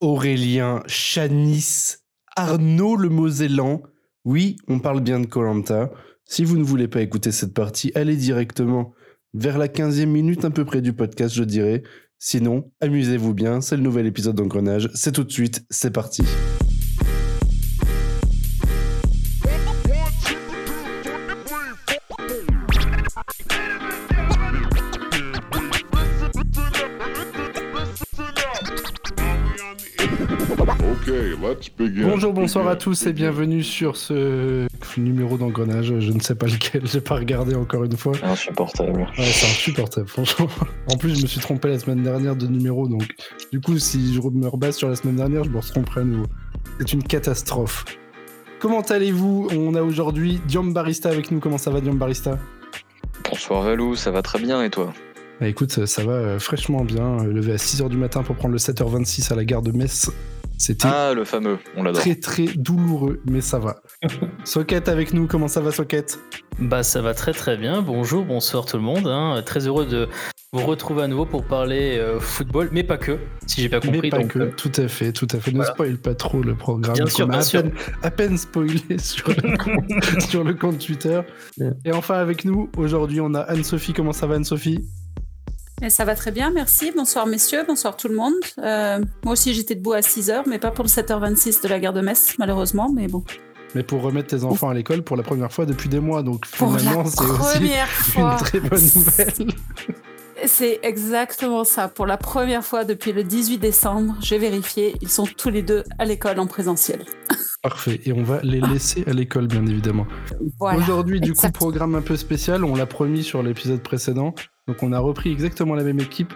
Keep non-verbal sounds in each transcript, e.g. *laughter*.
Aurélien, Chanis, Arnaud le Mosellan. Oui, on parle bien de Colanta. Si vous ne voulez pas écouter cette partie, allez directement vers la 15e minute, un peu près du podcast, je dirais. Sinon, amusez-vous bien, c'est le nouvel épisode d'Engrenage. C'est tout de suite, c'est parti. Bonsoir à tous et bienvenue sur ce numéro d'engrenage. Je ne sais pas lequel, j'ai pas regardé encore une fois. Insupportable. Ouais, c'est insupportable, franchement. En plus, je me suis trompé la semaine dernière de numéro, donc du coup, si je me rebase sur la semaine dernière, je me tromperai à nouveau. C'est une catastrophe. Comment allez-vous? On a aujourd'hui Diom Barista avec nous. Comment ça va, Diom Barista? Bonsoir Valou, ça va très bien et toi? Bah écoute, ça, va euh, fraîchement bien. Euh, levé à 6h du matin pour prendre le 7h26 à la gare de Metz. C'était ah, le fameux, on l'adore. Très très douloureux, mais ça va. *laughs* Socket avec nous, comment ça va Socket? Bah ça va très très bien, bonjour, bonsoir tout le monde. Hein. Très heureux de vous retrouver à nouveau pour parler euh, football, mais pas que, si j'ai pas compris. Mais pas que, euh, tout à fait, tout à fait. Ne spoil pas trop le programme. Bien sûr, à, Peine, à peine spoilé *laughs* sur le compte, sur le compte Twitter. Et enfin avec nous, aujourd'hui on a Anne-Sophie, comment ça va Anne-Sophie? Ça va très bien, merci. Bonsoir messieurs, bonsoir tout le monde. Euh, moi aussi j'étais debout à 6h, mais pas pour le 7h26 de la gare de Metz, malheureusement, mais bon. Mais pour remettre tes enfants à l'école pour la première fois depuis des mois, donc finalement c'est aussi une très bonne *laughs* nouvelle. C'est exactement ça. Pour la première fois depuis le 18 décembre, j'ai vérifié, ils sont tous les deux à l'école en présentiel. *laughs* Parfait. Et on va les laisser à l'école, bien évidemment. Aujourd'hui, du coup, programme un peu spécial. On l'a promis sur l'épisode précédent. Donc, on a repris exactement la même équipe.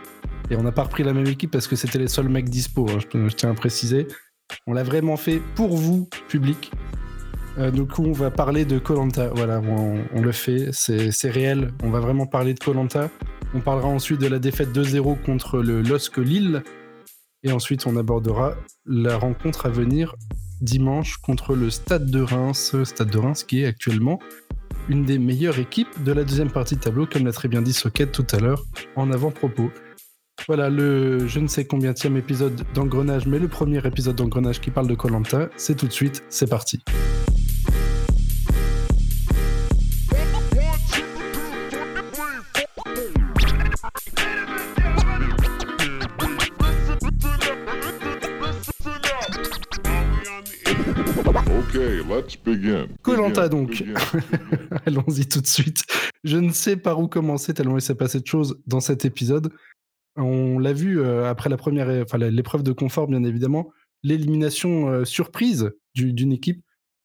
Et on n'a pas repris la même équipe parce que c'était les seuls mecs dispo. Hein, je, tiens à préciser. On l'a vraiment fait pour vous, public. Euh, du coup, on va parler de Colanta. Voilà, on, le fait. C'est réel. On va vraiment parler de Colanta. On parlera ensuite de la défaite 2-0 contre le LOSC Lille. Et ensuite, on abordera la rencontre à venir dimanche contre le Stade de Reims. Stade de Reims qui est actuellement une des meilleures équipes de la deuxième partie de tableau, comme l'a très bien dit Socket tout à l'heure en avant-propos. Voilà le je ne sais combien de épisode d'Engrenage, mais le premier épisode d'Engrenage qui parle de Colanta, c'est tout de suite, c'est parti. Let's begin. Colanta donc. *laughs* Allons-y tout de suite. Je ne sais par où commencer tellement il s'est passé de choses dans cet épisode. On l'a vu euh, après la première, enfin l'épreuve de confort bien évidemment, l'élimination euh, surprise d'une équipe.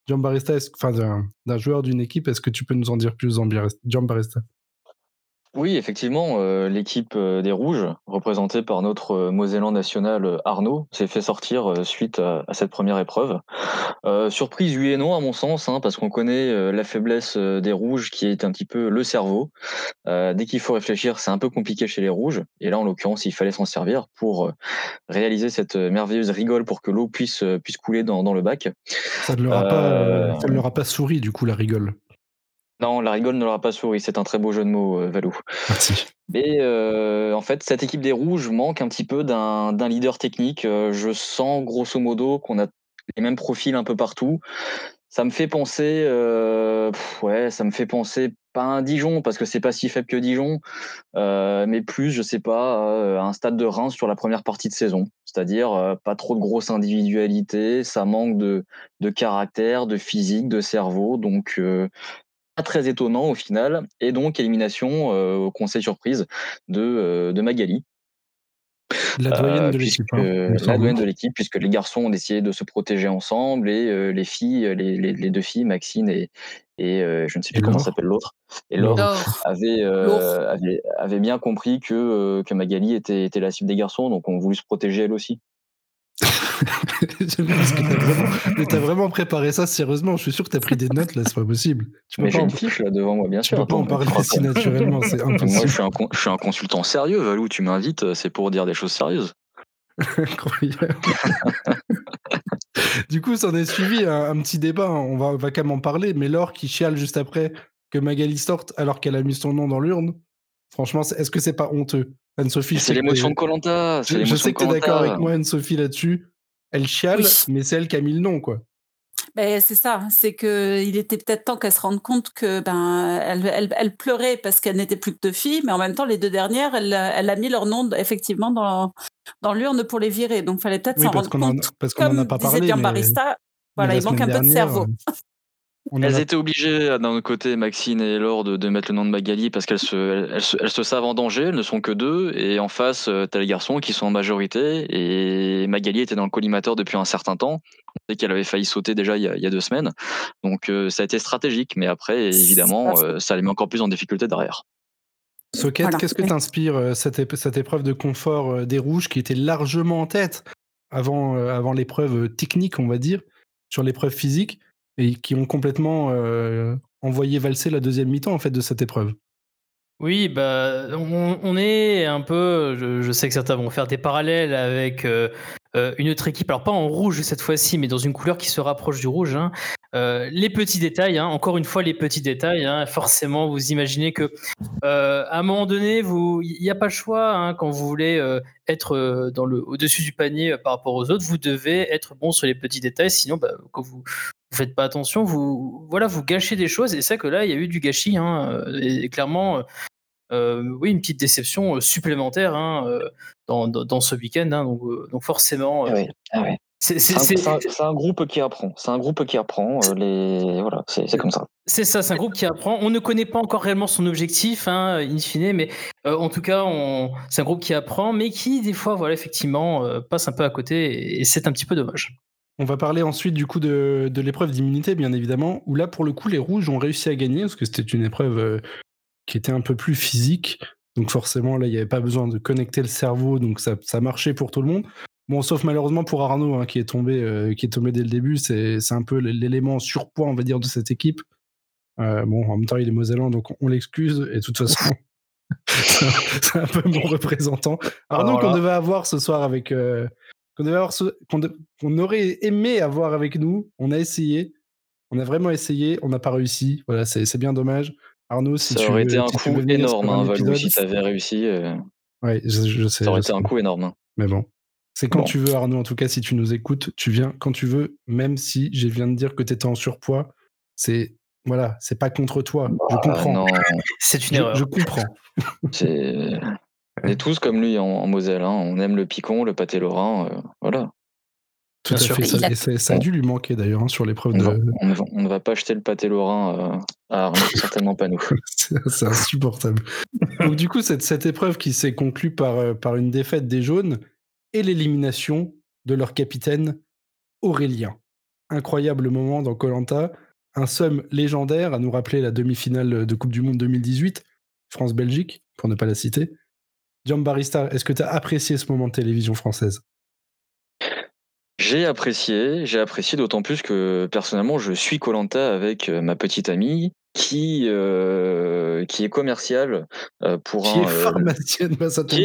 Barista, enfin d'un joueur d'une équipe. Est-ce que tu peux nous en dire plus, Barista oui, effectivement, euh, l'équipe euh, des Rouges, représentée par notre euh, Mosellan national Arnaud, s'est fait sortir suite à, cette première épreuve. surprise, oui et non, à mon sens, hein, parce qu'on connaît la faiblesse des Rouges qui est un petit peu le cerveau. dès qu'il faut réfléchir, c'est un peu compliqué chez les Rouges. Et là, en l'occurrence, il fallait s'en servir pour réaliser cette merveilleuse rigole pour que l'eau puisse, puisse couler dans, dans le bac. Ça ne leur a, pas, ça ne leur a pas souri, du coup, la rigole. Non, la rigole ne l'aura pas souri. C'est un très beau jeu de mots, euh, Valou. Merci. Mais euh, en fait, cette équipe des Rouges manque un petit peu d'un leader technique. Euh, je sens grosso modo qu'on a les mêmes profils un peu partout. Ça me fait penser, ouais, ça me fait penser pas un Dijon parce que c'est pas si faible que Dijon, mais plus, je sais pas, un stade de Reims sur la première partie de saison. C'est-à-dire pas trop de grosses individualités, ça manque de, de caractère, de physique, de cerveau. Donc très étonnant au final. Et donc, élimination euh, au conseil surprise de, euh, de Magali. La doyenne de l'équipe. Hein, la doyenne de l'équipe, puisque les garçons ont essayé de se protéger ensemble et euh, les filles, les, les, deux filles, Maxine et, et je ne sais plus comment s'appelle l'autre, et Laure, avait, avait, avait, bien compris que, que Magali était, était la cible des garçons, donc on voulu se protéger elle aussi. *laughs* Mais t'as vraiment préparé ça sérieusement. Je suis sûr que t'as pris des notes là, c'est pas possible. Tu Mais j'ai une fiche là devant moi, bien sûr. Tu peux pas en parler si naturellement, c'est impossible. Moi, je suis, un je suis un consultant sérieux, Valou. Tu m'invites, euh, c'est pour dire des choses sérieuses. Incroyable. du coup, ça en est suivi un, petit débat. Hein. On va, on va quand même en parler. Mais Laure qui chiale juste après que Magali sorte alors qu'elle a mis son nom dans l'urne, franchement, est-ce que c'est pas honteux? Anne-Sophie. C'est l'émotion de Colanta. Je, sais que tu es d'accord avec moi, Anne-Sophie, là-dessus. Elle chiale, mais c'est elle qui a mis le nom, quoi. Ben, c'est ça, c'est qu'il était peut-être temps qu'elle se rende compte que ben elle, elle, pleurait parce qu'elle n'était plus que deux filles, mais en même temps les deux dernières, elle, elle a mis leur nom effectivement dans, dans l'urne pour les virer, donc il fallait peut-être s'en rendre compte. parce qu'on n'en a pas parlé. Mais... Barista, voilà, il manque un peu de cerveau. Euh, elles étaient obligées, d'un autre côté, Maxine et Laure, de, mettre le nom de Magali parce qu'elles se, elles, se, savent en danger, elles ne sont que deux. Et en face, euh, t'as les garçons qui sont en majorité. Et Magali était dans le collimateur depuis un certain temps. On sait qu'elle avait failli sauter déjà il y a, deux semaines. Donc euh, ça a été stratégique. Mais après, évidemment, euh, ça les met encore plus en difficulté derrière. Socket, qu'est-ce que t'inspire cette, cette épreuve de confort des Rouges qui était largement en tête avant, avant l'épreuve technique, on va dire, sur l'épreuve physique? Et qui ont complètement euh, envoyé valser la deuxième mi-temps en fait de cette épreuve. Oui, bah, on, est un peu. Je, sais que certains vont faire des parallèles avec euh, euh, une autre équipe, alors pas en rouge cette fois-ci, mais dans une couleur qui se rapproche du rouge. Hein. les petits détails, hein, encore une fois, les petits détails. Hein, forcément, vous imaginez que à un moment donné, il n'y a pas le choix quand vous voulez être au-dessus du panier par rapport aux autres. Vous devez être bon sur les petits détails, sinon, bah, quand vous vous faites pas attention, vous voilà, vous gâchez des choses. Et c'est que là, il y a eu du gâchis. Hein, et, clairement, euh, oui, une petite déception euh, supplémentaire euh, dans, dans, ce week-end. Hein, donc, donc, forcément. Ah ah c'est un, groupe qui apprend. C'est un groupe qui apprend. les... Voilà, c'est comme ça. C'est ça, c'est un groupe qui apprend. On ne connaît pas encore réellement son objectif, hein, in fine, mais en tout cas, c'est un groupe qui apprend, mais qui, des fois, voilà, effectivement, passe un peu à côté, et c'est un petit peu dommage. On va parler ensuite du coup de, l'épreuve d'immunité, bien évidemment, où là, pour le coup, les rouges ont réussi à gagner, parce que c'était une épreuve euh, qui était un peu plus physique. Donc forcément, là, il n'y avait pas besoin de connecter le cerveau, donc ça, marchait pour tout le monde. Bon, sauf malheureusement pour Arnaud, hein, qui, est tombé, euh, qui est tombé dès le début. C'est un peu l'élément surpoids, on va dire, de cette équipe. Euh, bon, en même temps, il est mosellan, donc on l'excuse. Et de toute façon, *laughs* c'est un peu mon représentant. Arnaud, qu'on devait avoir ce soir avec, qu'on aurait aimé avoir avec nous. On a essayé. On a vraiment essayé. On n'a pas réussi. Voilà, c'est bien dommage. Arnaud, si ça aurait été un coup énorme, hein, Valou, si tu avais réussi. Euh, ouais, je, sais. Ça aurait été un coup énorme. Hein. Mais bon. C'est quand tu veux, Arnaud. En tout cas, si tu nous écoutes, tu viens quand tu veux, même si je viens de dire que tu étais en surpoids. C'est voilà, c'est pas contre toi. je bah, comprends. *laughs* C'est une erreur. Je comprends. C'est on est tous comme lui en, Moselle. Hein. On aime le picon, le pâté lorrain. Euh, voilà. Tout à fait. Ça, a... dû lui manquer d'ailleurs hein, sur l'épreuve de. on, ne va pas acheter le pâté lorrain euh, à certainement pas nous. *laughs* c'est insupportable. *laughs* Donc, du coup, cette, cette épreuve qui s'est conclue par, euh, par une défaite des jaunes et l'élimination de leur capitaine Aurélien. Incroyable moment dans Colanta. Un somme légendaire à nous rappeler la demi-finale de Coupe du Monde 2018, France-Belgique, pour ne pas la citer. Barista, est-ce que tu as apprécié ce moment de télévision française? J'ai apprécié, j'ai apprécié d'autant plus que personnellement je suis Colanta avec euh, ma petite amie qui euh, qui est commercial euh, pour qui un est pharmacienne *laughs* qui,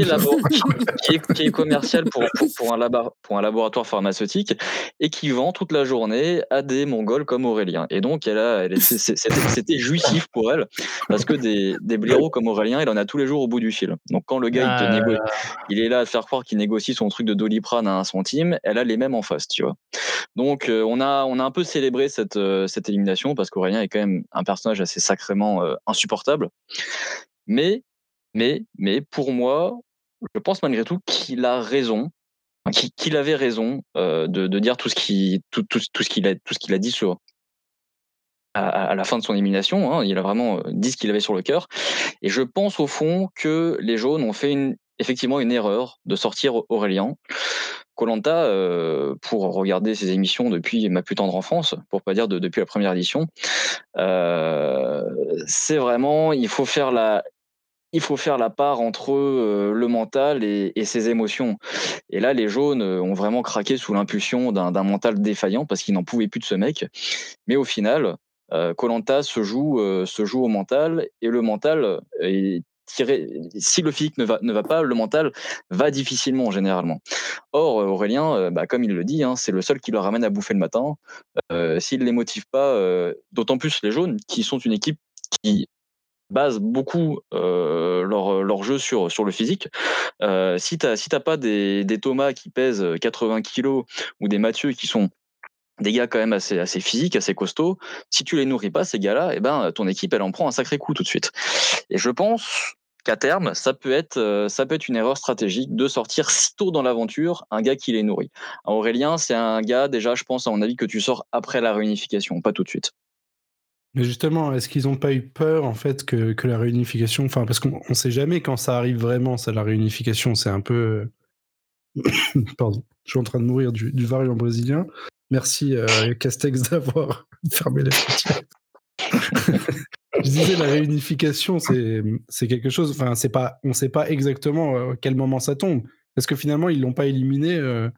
est qui, est, commercial pour, pour, un pour un laboratoire pharmaceutique et qui vend toute la journée à des mongols comme Aurélien. Et donc elle a elle, c'était jouissif pour elle parce que des, des blaireaux comme Aurélien il en a tous les jours au bout du fil. Donc quand le gars il, te ah. il est là à faire croire qu'il négocie son truc de doliprane à un centime elle a les mêmes en face tu vois. Donc on a on a un peu célébré cette cette élimination parce qu'Aurélien est quand même un personnage assez sacrément insupportable. Mais, mais, mais pour moi, je pense malgré tout qu'il a raison, qu'il avait raison de, dire tout ce qu'il tout, tout, ce qu'il a tout ce qu'il a dit sur à, la fin de son élimination. Hein. il a vraiment dit ce qu'il avait sur le cœur. Et je pense au fond que les jaunes ont fait une, effectivement une erreur de sortir Aurélien. Colanta, euh, pour regarder ses émissions depuis ma plus tendre enfance, pour pas dire depuis la première édition, euh, c'est vraiment il faut faire la il faut faire la part entre euh, le mental et, ses émotions. Et là, les jaunes ont vraiment craqué sous l'impulsion d'un mental défaillant parce qu'ils n'en pouvaient plus de ce mec. Mais au final, Colanta se joue se joue au mental et le mental est si le physique ne va, ne va pas, le mental va difficilement généralement. Or, euh, Aurélien, euh, bah, comme il le dit, hein, c'est le seul qui le ramène à bouffer le matin. Euh, S'il ne les motive pas, d'autant plus les jaunes, qui sont une équipe qui basent beaucoup leur, leur, jeu sur, sur le physique. si tu n'as pas des, des, Thomas qui pèsent 80 kilos ou des Mathieu qui sont des gars quand même assez, physiques, assez costauds, si tu les nourris pas, ces gars-là, eh ben, ton équipe, elle en prend un sacré coup tout de suite. Et je pense qu'à terme, ça peut, être, ça peut être une erreur stratégique de sortir si tôt dans l'aventure un gars qui les nourrit. Aurélien, c'est un gars, déjà, je pense, à mon avis, que tu sors après la réunification, pas tout de suite. Mais justement, est-ce qu'ils n'ont pas eu peur en fait que, que la réunification, enfin parce qu'on ne sait jamais quand ça arrive vraiment, ça la réunification, c'est un peu, *coughs* pardon, je suis en train de mourir du, du variant brésilien. Merci euh, Castex *laughs* d'avoir fermé les frontières. je disais la réunification, c'est quelque chose, enfin c'est pas, on sait pas exactement euh, à quel moment ça tombe, parce que finalement ils l'ont pas éliminé euh,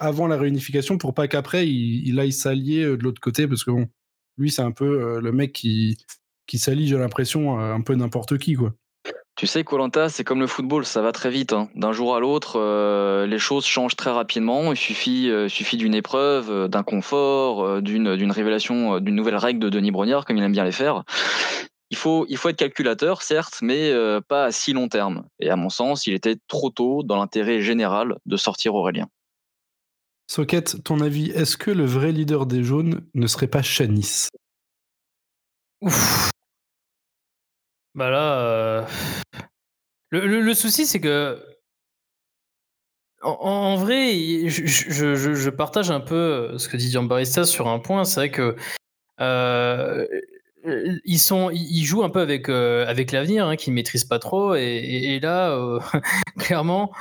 avant la réunification pour pas qu'après il, il aille s'allier de l'autre côté, parce que bon lui, c'est un peu le mec qui, qui s'allie, j'ai l'impression, un peu n'importe qui, quoi. Tu sais, Colanta, c'est comme le football, ça va très vite. Hein. D'un jour à l'autre, euh, les choses changent très rapidement. Il suffit, euh, suffit d'une épreuve, d'un confort, d'une, d'une révélation, d'une nouvelle règle de Denis Brognard, comme il aime bien les faire. Il faut, il faut être calculateur, certes, mais pas à si long terme. Et à mon sens, il était trop tôt dans l'intérêt général de sortir Aurélien. Socket, ton avis, est-ce que le vrai leader des jaunes ne serait pas Chanis? Ouf. Bah là, euh, le, souci c'est que en, vrai, je, partage un peu ce que dit Barista sur un point. C'est vrai que ils sont, ils jouent un peu avec avec l'avenir, hein, qu'ils maîtrisent pas trop. Et, là, *laughs* clairement,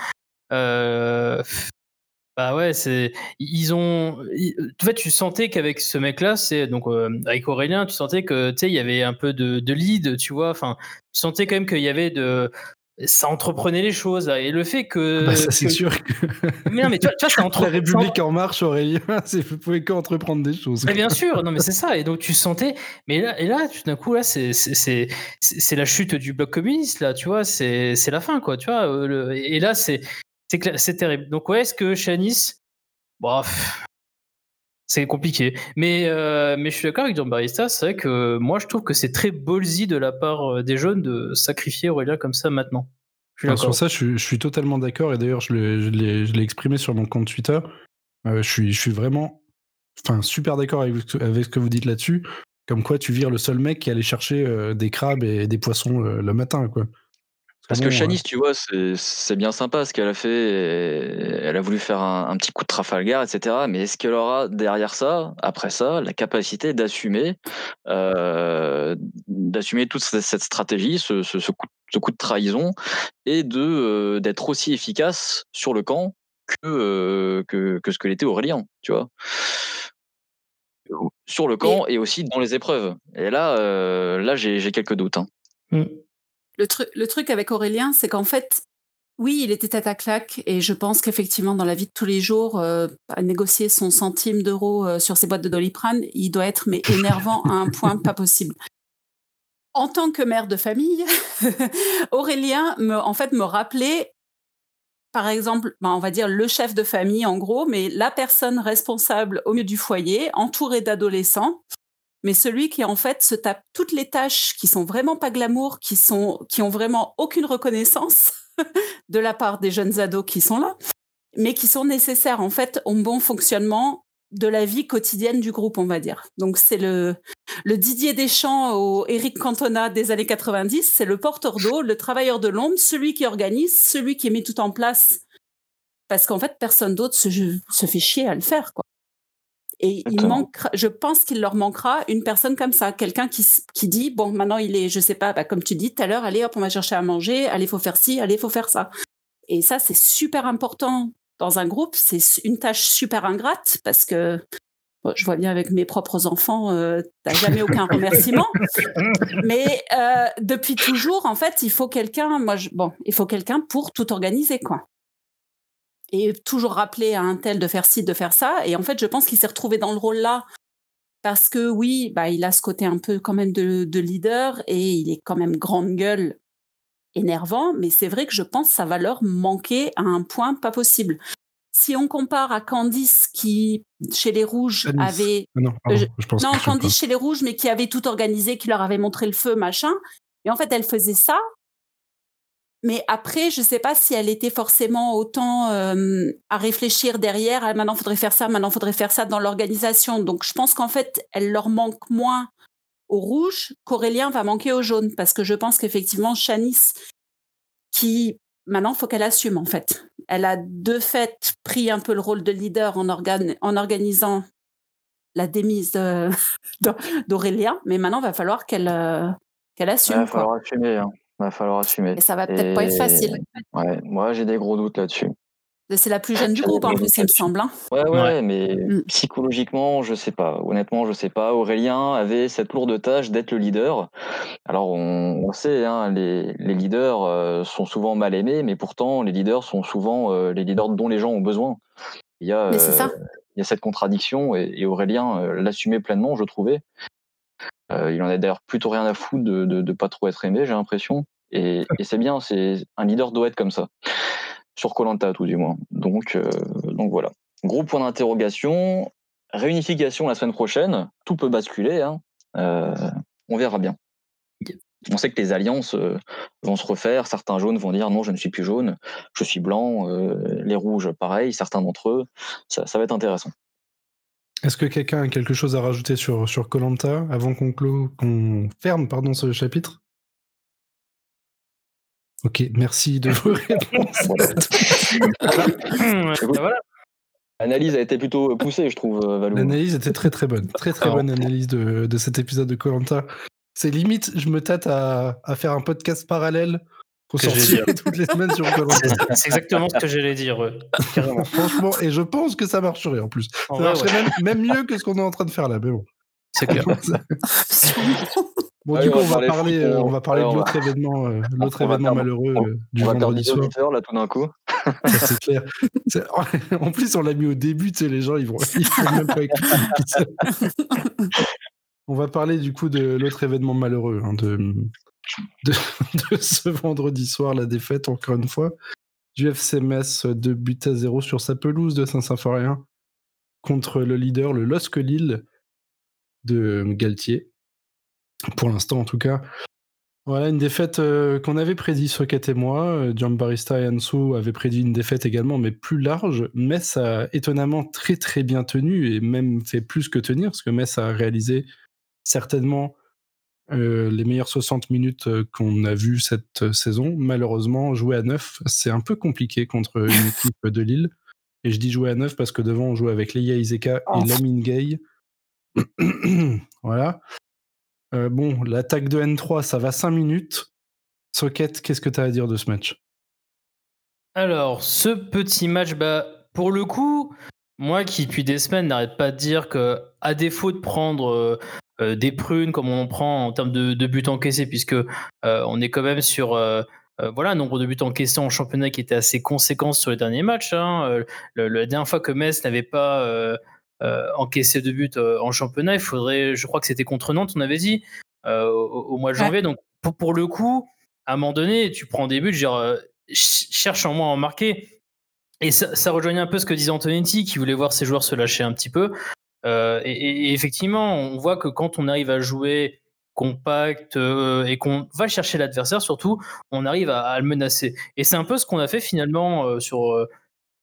bah ouais, c'est ils ont en fait tu sentais qu'avec ce mec-là, c'est donc euh, avec Aurélien, tu sentais que tu sais il y avait un peu de, de lead, tu vois, enfin tu sentais quand même qu'il y avait de ça entreprenait les choses et le fait que bah ça c'est sûr que mais non mais tu vois, tu vois entre... la République en marche Aurélien *laughs* c'est vous pouvez qu'entreprendre des choses. Mais bien sûr non mais c'est ça et donc tu sentais mais là et là tout d'un coup là c'est c'est c'est la chute du bloc communiste là tu vois c'est c'est la fin quoi tu vois et là c'est c'est terrible. Donc ouais, est-ce que Shanice, bref, c'est compliqué. Mais, euh, mais je suis d'accord avec John Barista, c'est vrai que moi je trouve que c'est très ballsy de la part euh, des jeunes de sacrifier Aurélien comme ça maintenant. sur ça, je, suis totalement d'accord et d'ailleurs je l'ai exprimé sur mon compte Twitter. Euh, je, suis, je suis vraiment enfin, super d'accord avec, avec, ce que vous dites là-dessus. Comme quoi tu vires le seul mec qui allait chercher des crabes et des poissons le matin. quoi. Parce que Shanice, tu vois, c'est bien sympa ce qu'elle a fait. Elle a voulu faire un, petit coup de Trafalgar, etc. Mais est-ce qu'elle aura derrière ça, après ça, la capacité d'assumer, euh, d'assumer toute cette stratégie, ce, coup, de trahison, et de euh, d'être aussi efficace sur le camp euh, que, que, ce que l'était Aurélien, tu vois? Sur le camp et, aussi dans les épreuves. Et là, là j'ai quelques doutes. Hein. Mmh. Le, truc avec Aurélien, c'est qu'en fait, oui, il était tête à claque et je pense qu'effectivement, dans la vie de tous les jours, euh, à négocier son centime d'euro euh, sur ses boîtes de Doliprane, il doit être mais énervant à un point pas possible. En tant que mère de famille, *laughs* Aurélien me, en fait, me rappelait, par exemple, ben, on va dire le chef de famille en gros, mais la personne responsable au milieu du foyer, entourée d'adolescents, mais celui qui en fait se tape toutes les tâches qui sont vraiment pas glamour, qui sont qui ont vraiment aucune reconnaissance *laughs* de la part des jeunes ados qui sont là, mais qui sont nécessaires en fait au bon fonctionnement de la vie quotidienne du groupe, on va dire. Donc c'est le Didier Deschamps au Eric Cantona des années 90, c'est le porteur d'eau, le travailleur de l'ombre, celui qui organise, celui qui met tout en place parce qu'en fait personne d'autre se, se fait chier à le faire quoi. Et il manque, je pense qu'il leur manquera une personne comme ça, quelqu'un qui, qui dit bon, maintenant il est, je sais pas, bah, comme tu dis tout à l'heure, allez hop, on va chercher à manger, allez, faut faire ci, allez, faut faire ça. Et ça, c'est super important dans un groupe. C'est une tâche super ingrate parce que je vois bien avec mes propres enfants, euh, t'as jamais aucun *laughs* remerciement. Mais euh, depuis toujours, en fait, il faut quelqu'un. Moi, bon, il faut quelqu'un pour tout organiser, quoi et toujours rappeler à un tel de faire ci, de faire ça. Et en fait, je pense qu'il s'est retrouvé dans le rôle-là parce que oui, bah, il a ce côté un peu quand même de, de leader et il est quand même grande gueule, énervant. Mais c'est vrai que je pense que ça va leur manquer à un point pas possible. Si on compare à Candice qui, chez les Rouges, avait... Ah non, euh, non Candice chez les Rouges, mais qui avait tout organisé, qui leur avait montré le feu, machin. Et en fait, elle faisait ça. Mais après, je ne sais pas si elle était forcément autant à réfléchir derrière. Ah, maintenant, il faudrait faire ça, maintenant, il faudrait faire ça dans l'organisation. Donc, je pense qu'en fait, elle leur manque moins au rouge qu'Aurélien va manquer au jaune. Parce que je pense qu'effectivement, Chanice, qui maintenant, il faut qu'elle assume, en fait. Elle a de fait pris un peu le rôle de leader en, en organisant la démise *laughs* d'Aurélien, mais maintenant, il va falloir qu'elle euh, qu'elle assume. Il va falloir assumer. Hein. Va falloir assumer. Et ça va peut-être pas être facile. Ouais, moi, j'ai des gros doutes là-dessus. C'est la plus jeune du groupe, en plus, il me semble. Hein. Ouais, ouais, mais mm. psychologiquement, je sais pas. Honnêtement, je sais pas. Aurélien avait cette lourde tâche d'être le leader. Alors, on, sait, hein, les, les, leaders euh, sont souvent mal aimés, mais pourtant, les leaders sont souvent euh, les leaders dont les gens ont besoin. Il y a, mais c'est ça il y a cette contradiction et, Aurélien euh, l'assumait pleinement, je trouvais. Euh, il en a d'ailleurs plutôt rien à foutre de, de, pas trop être aimé, j'ai l'impression. Et, c'est bien, c'est un leader doit être comme ça sur Colanta tout du moins. Donc, euh, donc voilà. Gros point d'interrogation. Réunification la semaine prochaine. Tout peut basculer. Hein. on verra bien. On sait que les alliances euh, vont se refaire. Certains jaunes vont dire non, je ne suis plus jaune, je suis blanc. Euh, les rouges, pareil. Certains d'entre eux, ça, va être intéressant. Est-ce que quelqu'un a quelque chose à rajouter sur sur Colanta avant qu'on qu'on ferme pardon ce chapitre? Ok, merci de *laughs* vos réponses. *laughs* L'analyse a été plutôt poussée, je trouve, euh, Valou. L'analyse était très très bonne. Très très bonne analyse de, de cet épisode de Colanta. C'est limite, je me tâte à, faire un podcast parallèle sortir *laughs* toutes les semaines sur C'est exactement ce que j'allais dire. Franchement, et je pense que ça marcherait en plus. ça marcherait même, mieux que ce qu'on est en train de faire là, mais bon. C'est clair. *laughs* bon, du coup, on va, parler, on va parler de l'autre événement, euh, l'autre événement malheureux euh, du vendredi soir. là, tout d'un coup. *laughs* c'est clair. En plus, on l'a mis au début, tu sais, les gens, ils vont, ils vont même pas écouter on va parler du coup de l'autre événement malheureux hein, de, *laughs* de, ce vendredi soir, la défaite encore une fois du FC Metz de but à zéro sur sa pelouse de Saint-Symphorien contre le leader, le LOSC Lille de Galtier. Pour l'instant en tout cas. Voilà, une défaite euh, qu'on avait prédit, Socket et moi. Barista et Ansu avaient prédit une défaite également, mais plus large. Metz a étonnamment très très bien tenu et même fait plus que tenir, parce que Metz a réalisé certainement les meilleures 60 minutes qu'on a vues cette saison. Malheureusement, jouer à 9, c'est un peu compliqué contre une *laughs* équipe de Lille. Et je dis jouer à 9 parce que devant, on joue avec Leia Izeka et oh. Lamine Gay. *clears throat* voilà. bon, l'attaque de N3, ça va 5 minutes. Socket, qu'est-ce que tu as à dire de ce match? Alors, ce petit match, bah, pour le coup, moi qui depuis des semaines n'arrête pas de dire que, à défaut de prendre euh, des prunes comme on en prend en termes de, buts encaissés, puisque euh, on est quand même sur euh, voilà, un nombre de buts encaissés en championnat qui était assez conséquent sur les derniers matchs. Hein. la dernière fois que Metz n'avait pas encaissé de buts en championnat, il faudrait, je crois que c'était contre Nantes, on avait dit, au, mois de janvier. Donc pour, le coup, à un moment donné, tu prends des buts, genre, cherche en moins à en marquer. Et ça, ça, rejoignait un peu ce que disait Antonetti, qui voulait voir ses joueurs se lâcher un petit peu. Euh, et, effectivement, on voit que quand on arrive à jouer compact euh, et qu'on va chercher l'adversaire, surtout, on arrive à, le menacer. Et c'est un peu ce qu'on a fait finalement euh,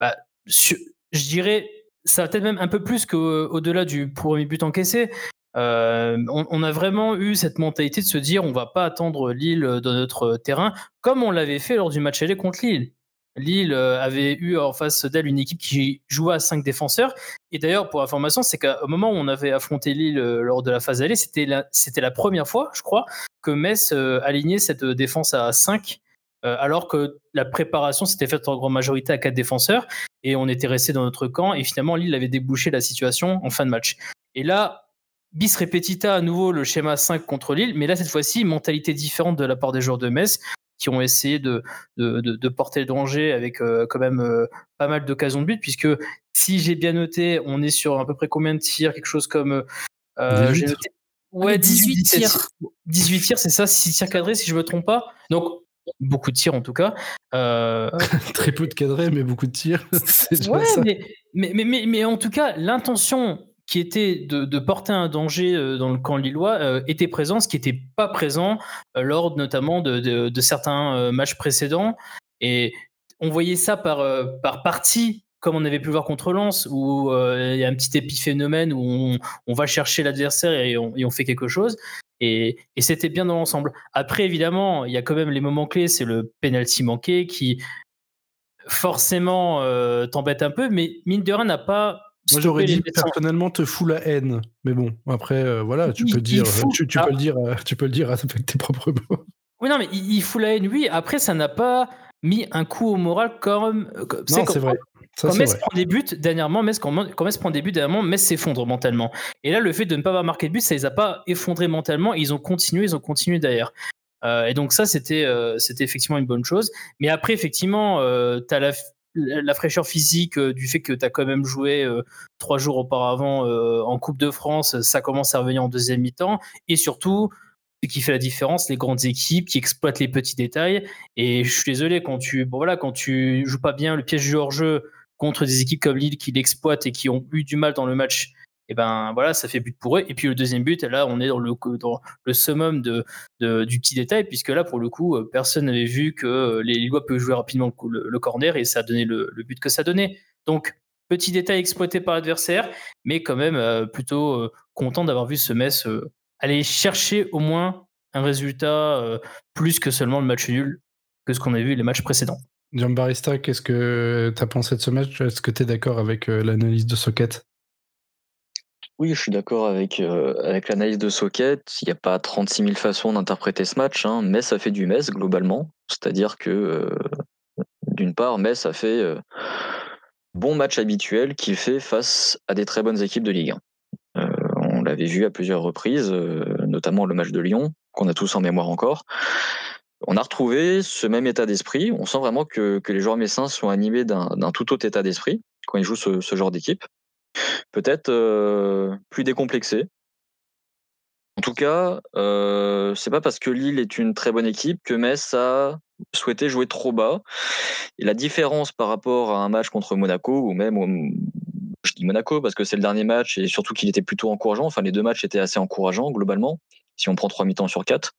bah, sur, je dirais, ça peut-être même un peu plus qu'au-delà du premier but encaissé. On, on, a vraiment eu cette mentalité de se dire on va pas attendre Lille dans notre terrain, comme on l'avait fait lors du match aller contre Lille. Lille euh, avait eu en face d'elle une équipe qui jouait à 5 défenseurs. Et d'ailleurs, pour information, c'est qu'au moment où on avait affronté Lille euh, lors de la phase allée, c'était la, première fois, je crois, que Metz euh, alignait cette défense à 5, alors que la préparation s'était faite en grande majorité à 4 défenseurs, et on était resté dans notre camp, et finalement, Lille avait débouché la situation en fin de match. Et là, bis repetita à nouveau le schéma 5 contre Lille, mais là, cette fois-ci, mentalité différente de la part des joueurs de Metz, qui ont essayé de, de, porter le danger avec euh, quand même euh, pas mal d'occasions de but, puisque si j'ai bien noté, on est sur à peu près combien de tirs Quelque chose comme. Euh, 18. Noté, ouais, 18, tirs. 18 tirs, c'est ça, 6 tirs cadrés, si je me trompe pas. Donc, beaucoup de tirs en tout cas. Euh, *laughs* Très peu de cadrés, mais beaucoup de tirs. *laughs* ouais, mais, mais, mais, mais, en tout cas, l'intention qui était de, porter un danger dans le camp lillois était présent, ce qui n'était pas présent lors notamment de, certains matchs précédents. Et on voyait ça par, par partie comme on avait pu le voir contre Lens, où il y a un petit épiphénomène où on, va chercher l'adversaire et on, fait quelque chose. Et, c'était bien dans l'ensemble. Après, évidemment, il y a quand même les moments clés, c'est le penalty manqué qui forcément t'embête un peu, mais mine de rien n'a pas. Moi j'aurais dit personnellement te fout la haine, mais bon après voilà tu peux dire tu, peux le dire tu peux le dire avec tes propres mots. Oui non mais il, fout la haine oui après ça n'a pas mis un coup au moral comme. Non c'est vrai quand Metz prend des buts dernièrement, Metz, quand, Metz prend des buts dernièrement, Metz s'effondre mentalement. Et là, le fait de ne pas avoir marqué de but, ça les a pas effondrés mentalement. Ils ont continué, ils ont continué derrière. Euh, et donc ça, c'était euh, c'était effectivement une bonne chose. Mais après, effectivement, euh, tu as la, la, fraîcheur physique du fait que tu as quand même joué trois jours auparavant en Coupe de France. Ça commence à revenir en deuxième mi-temps. Et surtout, ce qui fait la différence, les grandes équipes qui exploitent les petits détails. Et je suis désolé, quand tu, bon voilà, quand tu joues pas bien le piège du hors-jeu contre des équipes comme Lille qui l'exploitent et qui ont eu du mal dans le match, et ben voilà, ça fait but pour eux. Et puis le deuxième but, là, on est dans le, dans le summum du petit détail, puisque là, pour le coup, euh, personne n'avait vu que euh, les Lillois peuvent jouer rapidement le, corner et ça a donné le, but que ça donnait. Donc, petit détail exploité par l'adversaire, mais quand même euh, plutôt content d'avoir vu ce Metz aller chercher au moins un résultat plus que seulement le match nul que ce qu'on a vu les matchs précédents. Jean Barista, qu'est-ce que tu as pensé de ce match? Est-ce que tu es d'accord avec euh, l'analyse de Socket? Oui, je suis d'accord avec, euh, l'analyse de Socket. Il n'y a pas 36 000 façons d'interpréter ce match, hein, mais ça fait du Metz globalement. C'est-à-dire que, euh, d'une part, Metz a fait bon match habituel qu'il fait face à des très bonnes équipes de Ligue 1. on l'avait vu à plusieurs reprises, notamment le match de Lyon, qu'on a tous en mémoire encore on a retrouvé ce même état d'esprit. On sent vraiment que, les joueurs messins sont animés d'un tout autre état d'esprit quand ils jouent ce, genre d'équipe. Peut-être plus décomplexé. En tout cas, euh, c'est pas parce que Lille est une très bonne équipe que Metz a souhaité jouer trop bas. Et la différence par rapport à un match contre Monaco ou même je dis Monaco parce que c'est le dernier match et surtout qu'il était plutôt encourageant. Enfin, les deux matchs étaient assez encourageants globalement si on prend trois mi-temps sur quatre.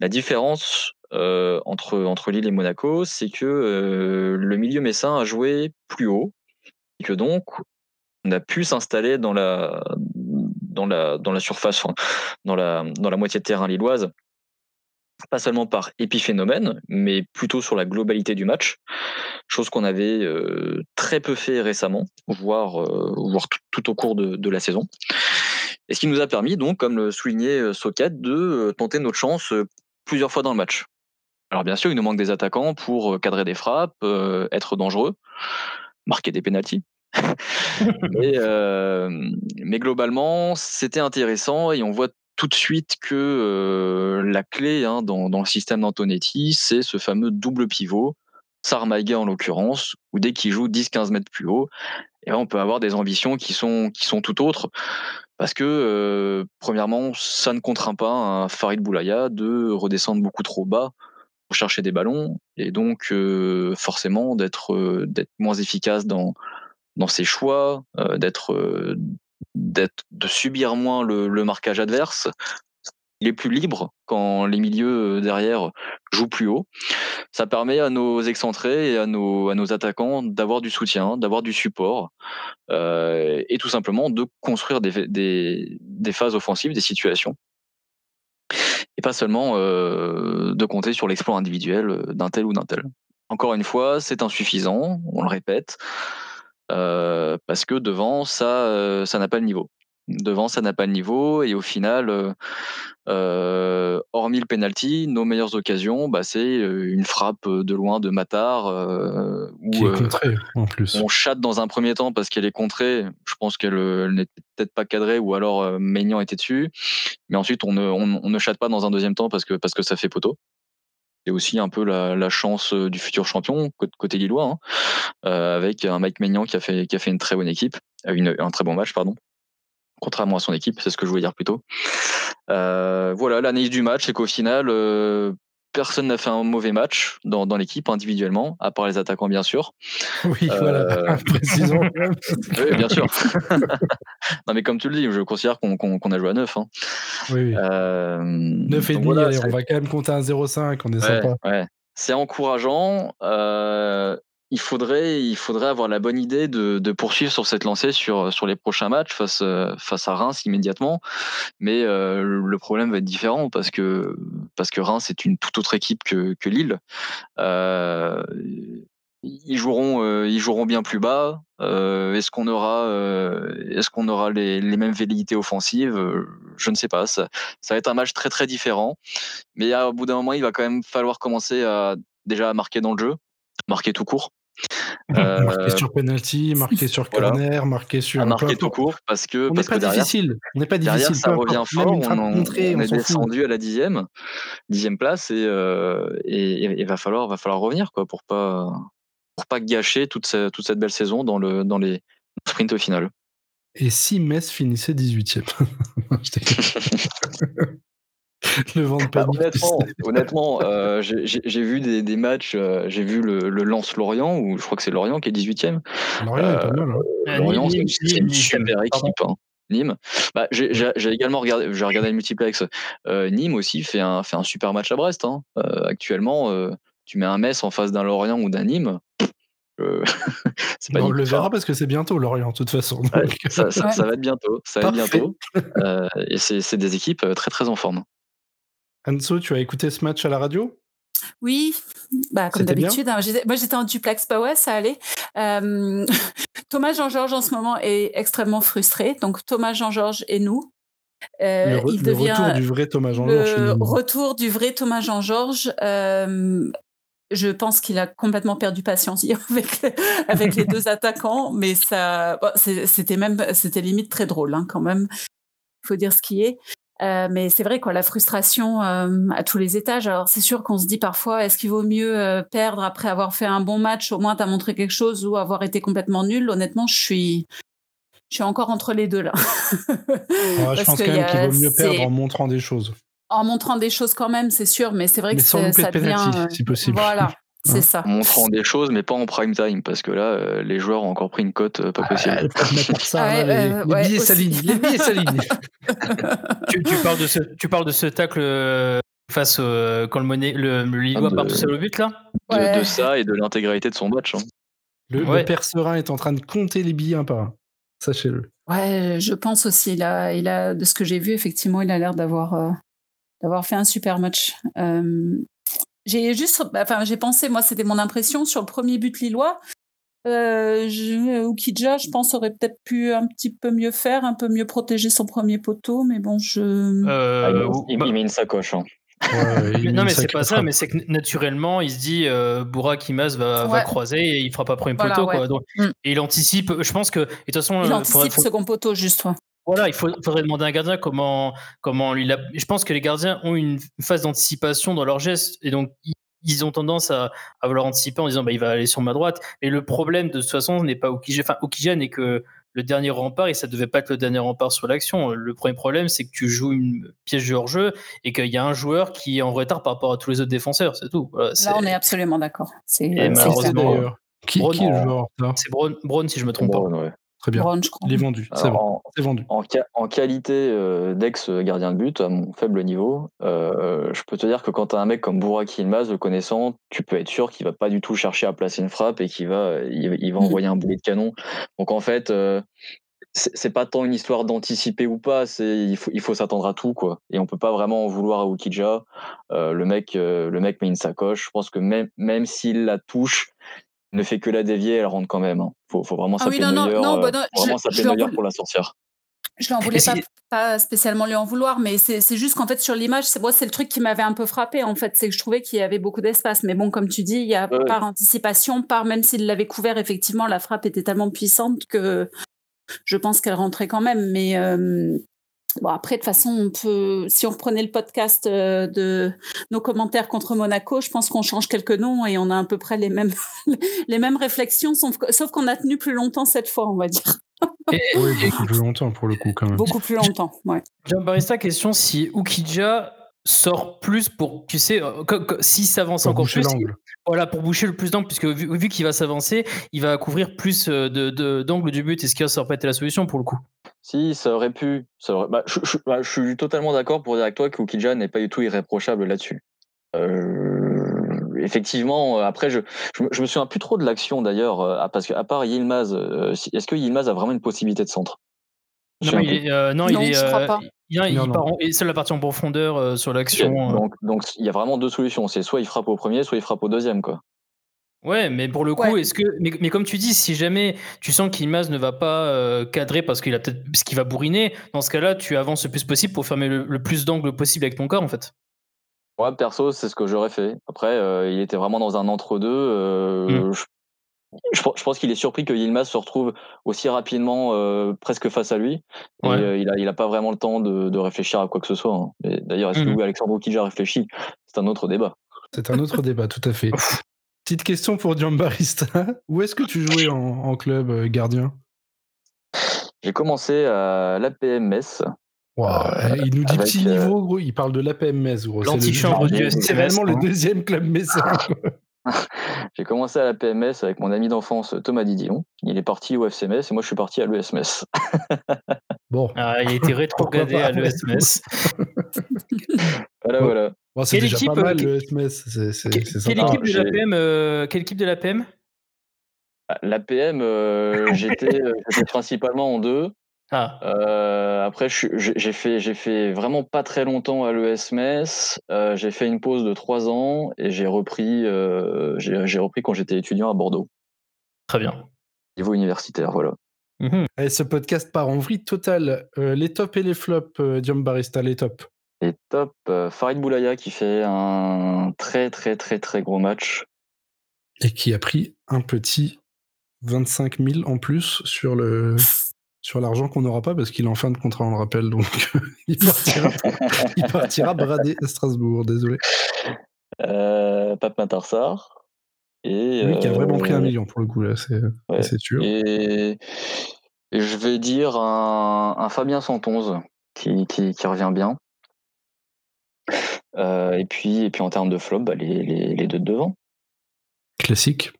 La différence entre, entre Lille et Monaco, c'est que le milieu messin a joué plus haut et que donc on a pu s'installer dans la, dans la, dans la surface, dans la, dans la moitié de terrain lilloise, pas seulement par épiphénomène, mais plutôt sur la globalité du match, chose qu'on avait euh, très peu fait récemment, voire, voire tout, au cours de, de la saison. Et ce qui nous a permis, donc, comme le soulignait euh, Socket, de euh, tenter notre chance euh, plusieurs fois dans le match. Alors bien sûr, il nous manque des attaquants pour cadrer des frappes, être dangereux, marquer des pénalties. Mais, mais, globalement, c'était intéressant et on voit tout de suite que la clé hein, dans, le système d'Antonetti, c'est ce fameux double pivot, Sarmaïga en l'occurrence, où dès qu'il joue 10-15 mètres plus haut, et on peut avoir des ambitions qui sont, tout autres. Parce que, euh, premièrement, ça ne contraint pas un Farid Boulaya de redescendre beaucoup trop bas pour chercher des ballons, et donc euh, forcément euh, d'être moins efficace dans, dans ses choix, d'être d'être de subir moins le, marquage adverse, il est plus libre quand les milieux euh, derrière jouent plus haut. Ça permet à nos excentrés et à nos, à nos attaquants d'avoir du soutien, d'avoir du support euh, et tout simplement de construire des, des, phases offensives, des situations. Et pas seulement euh, de compter sur l'exploit individuel d'un tel ou d'un tel. Encore une fois, c'est insuffisant, on le répète, parce que devant, ça ça n'a pas le niveau. Devant, ça n'a pas le niveau. Et au final, euh, euh, hormis le penalty, nos meilleures occasions, bah, c'est euh, une frappe de loin de Matar. Qui est contrée, en plus. On chatte dans un premier temps parce qu'elle est contrée. Je pense qu'elle n'était peut-être pas cadrée ou alors Maignan était dessus. Mais ensuite, on ne, on, ne chatte pas dans un deuxième temps parce que, parce que ça fait poteau. C'est aussi un peu la, chance du futur champion côté Lillois, hein, avec un Mike Maignan qui a fait, qui a fait une très bonne équipe, un très bon match, pardon contrairement à son équipe, c'est ce que je voulais dire plus tôt. Euh, voilà, l'analyse du match, c'est qu'au final, euh, personne n'a fait un mauvais match dans, dans l'équipe individuellement, à part les attaquants bien sûr. *laughs* Oui, voilà, *laughs* précisons. *laughs* oui, bien sûr. non mais comme tu le dis, je considère qu'on a joué à 9. Hein. Oui, oui. 9 et demi, on va quand même compter un 0,5, on est sympa. Ouais. C'est encourageant. Euh, il faudrait, il faudrait avoir la bonne idée de, poursuivre sur cette lancée sur, les prochains matchs face, à Reims immédiatement. Mais euh, le problème va être différent parce que, parce que Reims est une toute autre équipe que, Lille. Euh, ils joueront, euh, ils joueront bien plus bas. Est-ce qu'on aura, est-ce aura les, mêmes velléités offensives? Je ne sais pas. Ça, va être un match très très différent. Mais au bout d'un moment, il va quand même falloir commencer à déjà à marquer dans le jeu, marquer tout court. *laughs* marquer sur penalty, marquer sur corner, voilà. marquer sur. À marquer tout court parce que. On n'est pas derrière, difficile. On n'est pas derrière, difficile. ça revient fort. On, on, on, est descendu à la dixième, dixième place et, euh, et, et, va falloir, va falloir revenir quoi pour pas pour pas gâcher toute, cette, toute cette belle saison dans, le, dans les sprints au final. Et si Metz finissait 18ème *laughs* *laughs* Le vent de bah, honnêtement, honnêtement *laughs* euh, j'ai vu des, des matchs, euh, j'ai vu le, le Lens-Lorient, ou je crois que c'est Lorient qui est 18ème. Lorient, euh, pas mal, hein. Lorient, c'est une super équipe. Hein. Nîmes. Bah, j'ai également regardé, j'ai regardé le multiplex. Euh, Nîmes aussi fait un, fait un super match à Brest. Hein. Euh, actuellement, euh, tu mets un Metz en face d'un Lorient ou d'un Nîmes. Euh, *laughs* pas on le verra parce que c'est bientôt Lorient, de toute façon. Ouais, ça, ça, ça, va être bientôt. Ça va être bientôt. Euh, et c'est des équipes très très en forme. Anso, tu as écouté ce match à la radio? Oui, bah, comme d'habitude. Hein, moi, j'étais en duplex, bah ouais, ça allait. Euh, *laughs* Thomas Jean-Georges, en ce moment, est extrêmement frustré. Donc, Thomas Jean-Georges et nous. Euh, le, il le devient retour du vrai Thomas Jean-Georges. Le retour du vrai Thomas Jean-Georges. Euh, je pense qu'il a complètement perdu patience hier *laughs* avec, avec les deux *laughs* attaquants, mais ça, bon, c'était même, c'était limite très drôle hein, quand même. Il faut dire ce qui est. Euh, mais c'est vrai quoi, la frustration euh, à tous les étages. Alors c'est sûr qu'on se dit parfois, est-ce qu'il vaut mieux euh, perdre après avoir fait un bon match, au moins t'as montré quelque chose, ou avoir été complètement nul. Honnêtement, je suis, je suis encore entre les deux là. *laughs* Ouais, je pense quand même qu'il vaut mieux perdre en montrant des choses. En montrant des choses quand même, c'est sûr, mais c'est vrai mais que sans ça devient, si possible. Voilà. C'est ça. En montrant des choses, mais pas en prime time, parce que là, euh, les joueurs ont encore pris une cote euh, pas possible. Ah, ça, ouais, là, les, euh, les, billets s'alignent. Les billets s'alignent. *laughs* tu, tu, parles de ce, tu parles de ce tacle face au, quand le, monnaie, le, le Lillois ah, part tout seul au but, là? De, de, ça et de l'intégralité de son match. Hein. Le, le, père serein est en train de compter les billets un par un. Sachez-le. Ouais, je pense aussi. Il a, il a, de ce que j'ai vu, effectivement, il a l'air d'avoir d'avoir fait un super match. Euh, j'ai juste, enfin, j'ai pensé, moi, c'était mon impression sur le premier but lillois. Euh, je, Oukidja, je pense, aurait peut-être pu un petit peu mieux faire, un peu mieux protéger son premier poteau, mais bon, je. Euh, ah, il, il, met une sacoche. Hein. Ouais, *laughs* non, mais c'est pas ça, mais c'est que naturellement, il se dit euh, Bourak Imaz va, ouais. va, croiser et il fera pas premier voilà, poteau. Ouais. Quoi. Donc, mm. Et il anticipe, je pense que. De toute façon, il anticipe faut... second poteau, juste. Voilà, il faut, faudrait demander à un gardien comment, comment il a. Je pense que les gardiens ont une phase d'anticipation dans leurs gestes et donc ils ont tendance à, à vouloir anticiper en disant bah, il va aller sur ma droite. Et le problème de toute façon n'est pas Okija, enfin Okija n'est que le dernier rempart et ça devait pas être le dernier rempart sur l'action. Le premier problème c'est que tu joues une pièce de hors-jeu et qu'il y a un joueur qui est en retard par rapport à tous les autres défenseurs, c'est tout. Voilà, Là on est absolument d'accord. C'est malheureusement. Qui, Braun, qui est le joueur C'est Braun, Braun, si je me trompe Braun, pas. Ouais. Très bien. Brown, il est vendu. C'est bon. vendu. En, en qualité euh, d'ex-gardien de but, à mon faible niveau, euh, je peux te dire que quand tu as un mec comme Bourak Yilmaz, le connaissant, tu peux être sûr qu'il va pas du tout chercher à placer une frappe et qu'il va, il, il va mmh. envoyer un boulet de canon. Donc en fait, euh, c'est pas tant une histoire d'anticiper ou pas, c'est il faut il faut s'attendre à tout quoi. Et on peut pas vraiment en vouloir à Ukija. Euh, le mec euh, le mec met une sacoche. Je pense que même même s'il la touche, ne fait que la dévier, elle rentre quand même. Hein. Faut, faut vraiment s'appeler ah oui, non, meilleur, non, non, bah non, vraiment s'appeler meilleur pour la sorcière. Je l'en voulais pas, pas, spécialement lui en vouloir, mais c'est juste qu'en fait sur l'image, c'est moi c'est le truc qui m'avait un peu frappé en fait, c'est que je trouvais qu'il y avait beaucoup d'espace. Mais bon, comme tu dis, il y a ouais. par anticipation, par même s'il l'avait couvert, effectivement, la frappe était tellement puissante que je pense qu'elle rentrait quand même. Mais euh, Bon, après, de toute façon, on peut, si on reprenait le podcast euh, de nos commentaires contre Monaco, je pense qu'on change quelques noms et on a à peu près les mêmes, *laughs* les mêmes réflexions, sauf, sauf qu'on a tenu plus longtemps cette fois, on va dire. Et, *laughs* oui, beaucoup plus longtemps pour le coup, quand même. Beaucoup plus longtemps, ouais. Jean Barista, question si Ukidja sort plus pour, tu sais, si s'avance encore plus, voilà, pour boucher le plus d'angles, puisque vu, qu'il va s'avancer, il va couvrir plus de, d'angles du but. Est-ce que ça aurait pas été la solution pour le coup Si, ça aurait pu. Ça bah, bah, je, suis totalement d'accord pour dire avec toi que Ukija n'est pas du tout irréprochable là-dessus. effectivement, après, je, je, me souviens plus trop de l'action d'ailleurs, parce qu'à part Yilmaz, est-ce que Yilmaz a vraiment une possibilité de centre? Non, il est, non, il est, il, part et c'est la partie en profondeur euh, sur l'action. Euh. Donc, donc il y a vraiment deux solutions. C'est soit il frappe au premier, soit il frappe au deuxième, quoi. Ouais, mais pour le coup, est-ce que, mais, comme tu dis, si jamais tu sens qu'Ilmaz ne va pas euh, cadrer parce qu'il a peut-être, ce qu'il va bourriner, dans ce cas-là, tu avances le plus possible pour fermer le, plus d'angles possible avec ton corps, en fait. Ouais, perso, c'est ce que j'aurais fait. Après, il était vraiment dans un entre-deux. Mmh je, pense qu'il est surpris que Yilmaz se retrouve aussi rapidement euh, presque face à lui. Euh, il, a, il a pas vraiment le temps de, réfléchir à quoi que ce soit. Hein. D'ailleurs, est-ce que mmh. Alexandre Kija réfléchi C'est un autre débat. C'est un autre débat, tout à fait. *laughs* Petite question pour Giambarista. *laughs* Où est-ce que tu jouais en, club euh, gardien? J'ai commencé à l'APMS. il nous dit petit niveau, gros. Il parle de l'APMS, gros. C'est vraiment le deuxième club messin. *laughs* J'ai commencé à la PMS avec mon ami d'enfance Thomas Didion. Il est parti au FCMS et moi je suis parti à l'ESMS. *laughs* bon. Ah, il a été rétrogradé à l'ESMS. *laughs* voilà, voilà. c'est déjà équipe, pas mal l'ESMS. Quelle, équipe de la PM, euh, quelle équipe de l'APM L'APM, euh, j'étais principalement en deux. Ah. Euh, après, j'ai fait, j'ai fait vraiment pas très longtemps à l'ESMS. Euh, j'ai fait une pause de trois ans et j'ai repris, euh, j'ai repris quand j'étais étudiant à Bordeaux. Très bien. Niveau universitaire, voilà. Mmh ce podcast part en vrille totale. les tops et les flops, Diom Barista, les tops. Les tops, Farid Boulaya qui fait un très très très très gros match. Et qui a pris un petit 25 000 en plus sur le *laughs* sur l'argent qu'on n'aura pas parce qu'il est en fin de contrat, on le rappelle. Donc *laughs* il, partira, *laughs* il partira brader à Strasbourg, désolé. Euh, Pape Matarsar. Et, Lui qui a vraiment pris un euh, million pour le coup, là, c'est sûr. Et, je vais dire un, Fabien 111 qui, qui, revient bien. Euh, et, puis, et puis en termes de flop, bah, les, les, deux de devant. Classique.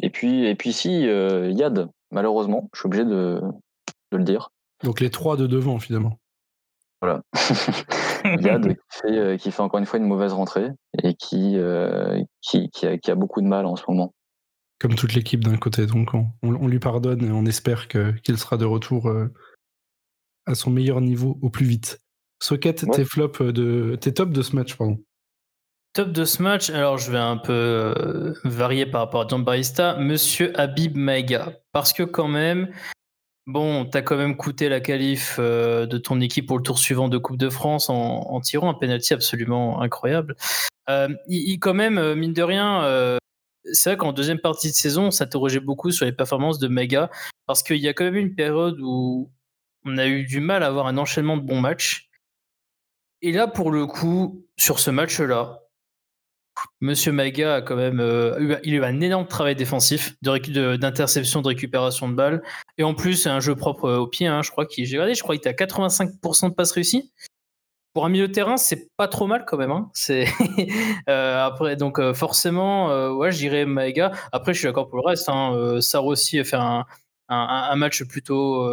Et puis, et puis si, Yad, malheureusement, je suis obligé de, le dire. Donc les trois de devant, finalement. Voilà. *laughs* Yad euh, qui fait, encore une fois une mauvaise rentrée et qui, euh, qui, a, beaucoup de mal en ce moment. Comme toute l'équipe d'un côté, donc on, lui pardonne et on espère qu'il sera de retour euh, à son meilleur niveau au plus vite. Socket, tes flops de tes tops de ce match, pardon. Top de ce match, alors je vais un peu euh, varier par rapport à John Barista, Monsieur Habib Maïga. Parce que quand même, bon, t'as quand même coûté la qualif euh, de ton équipe pour le tour suivant de Coupe de France en, tirant un penalty absolument incroyable. Euh, il, quand même, mine de rien, c'est vrai qu'en deuxième partie de saison, on s'interrogeait beaucoup sur les performances de Maïga, parce qu'il y a quand même une période où on a eu du mal à avoir un enchaînement de bons matchs. Et là, pour le coup, sur ce match-là, Monsieur Maga a quand même euh, eu, un énorme travail défensif d'interception, de, récupération de balles. Et en plus, c'est un jeu propre euh, au pied. Hein, je crois qu'il, j'ai était à 85% de passes réussies. Pour un milieu de terrain, c'est pas trop mal quand même. Hein. *laughs* Euh, après, donc forcément, ouais, je dirais Maega. Après, je suis d'accord pour le reste. Hein. aussi a fait un, match plutôt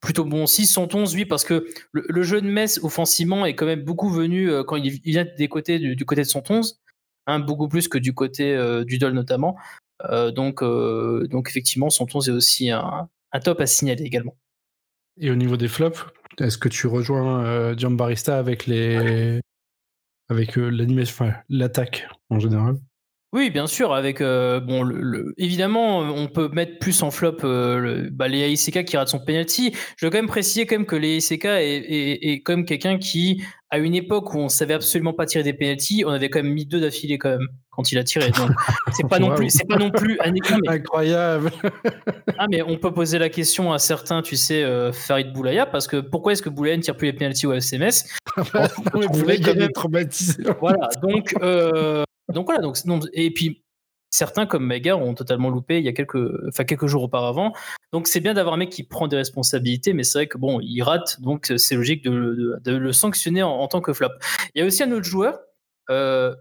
plutôt bon aussi. 111, oui, parce que le, jeu de Metz offensivement est quand même beaucoup venu quand il vient des côtés du, du côté de 111 beaucoup plus que du côté euh, du Dol notamment. Euh, donc, euh, donc effectivement, Santos est aussi un, top à signaler également. Et au niveau des flops, est-ce que tu rejoins euh, Barista avec les avec l'animation, l'attaque en général? Oui, bien sûr. Avec bon, le, évidemment, on peut mettre plus en flop euh, bah, les AICK qui rate son penalty. Je veux quand même préciser quand même que les AICK est, est, comme quelqu'un qui à une époque où on savait absolument pas tirer des penalties, on avait quand même mis deux d'affilée quand même quand il a tiré. Donc *laughs* c'est pas non plus, c'est pas non plus incroyable. *laughs* ah mais on peut poser la question à certains, tu sais, euh, Farid Boulaya, parce que pourquoi est-ce que Boulaya ne tire plus les penalties au FCMS Vous voulez quand même traumatisé. Voilà, donc euh, donc voilà, donc et puis certains comme Mega ont totalement loupé il y a quelques, quelques jours auparavant. Donc c'est bien d'avoir un mec qui prend des responsabilités, mais c'est vrai que bon, il rate, donc c'est logique de, le sanctionner en, tant que flop. Il y a aussi un autre joueur. Euh,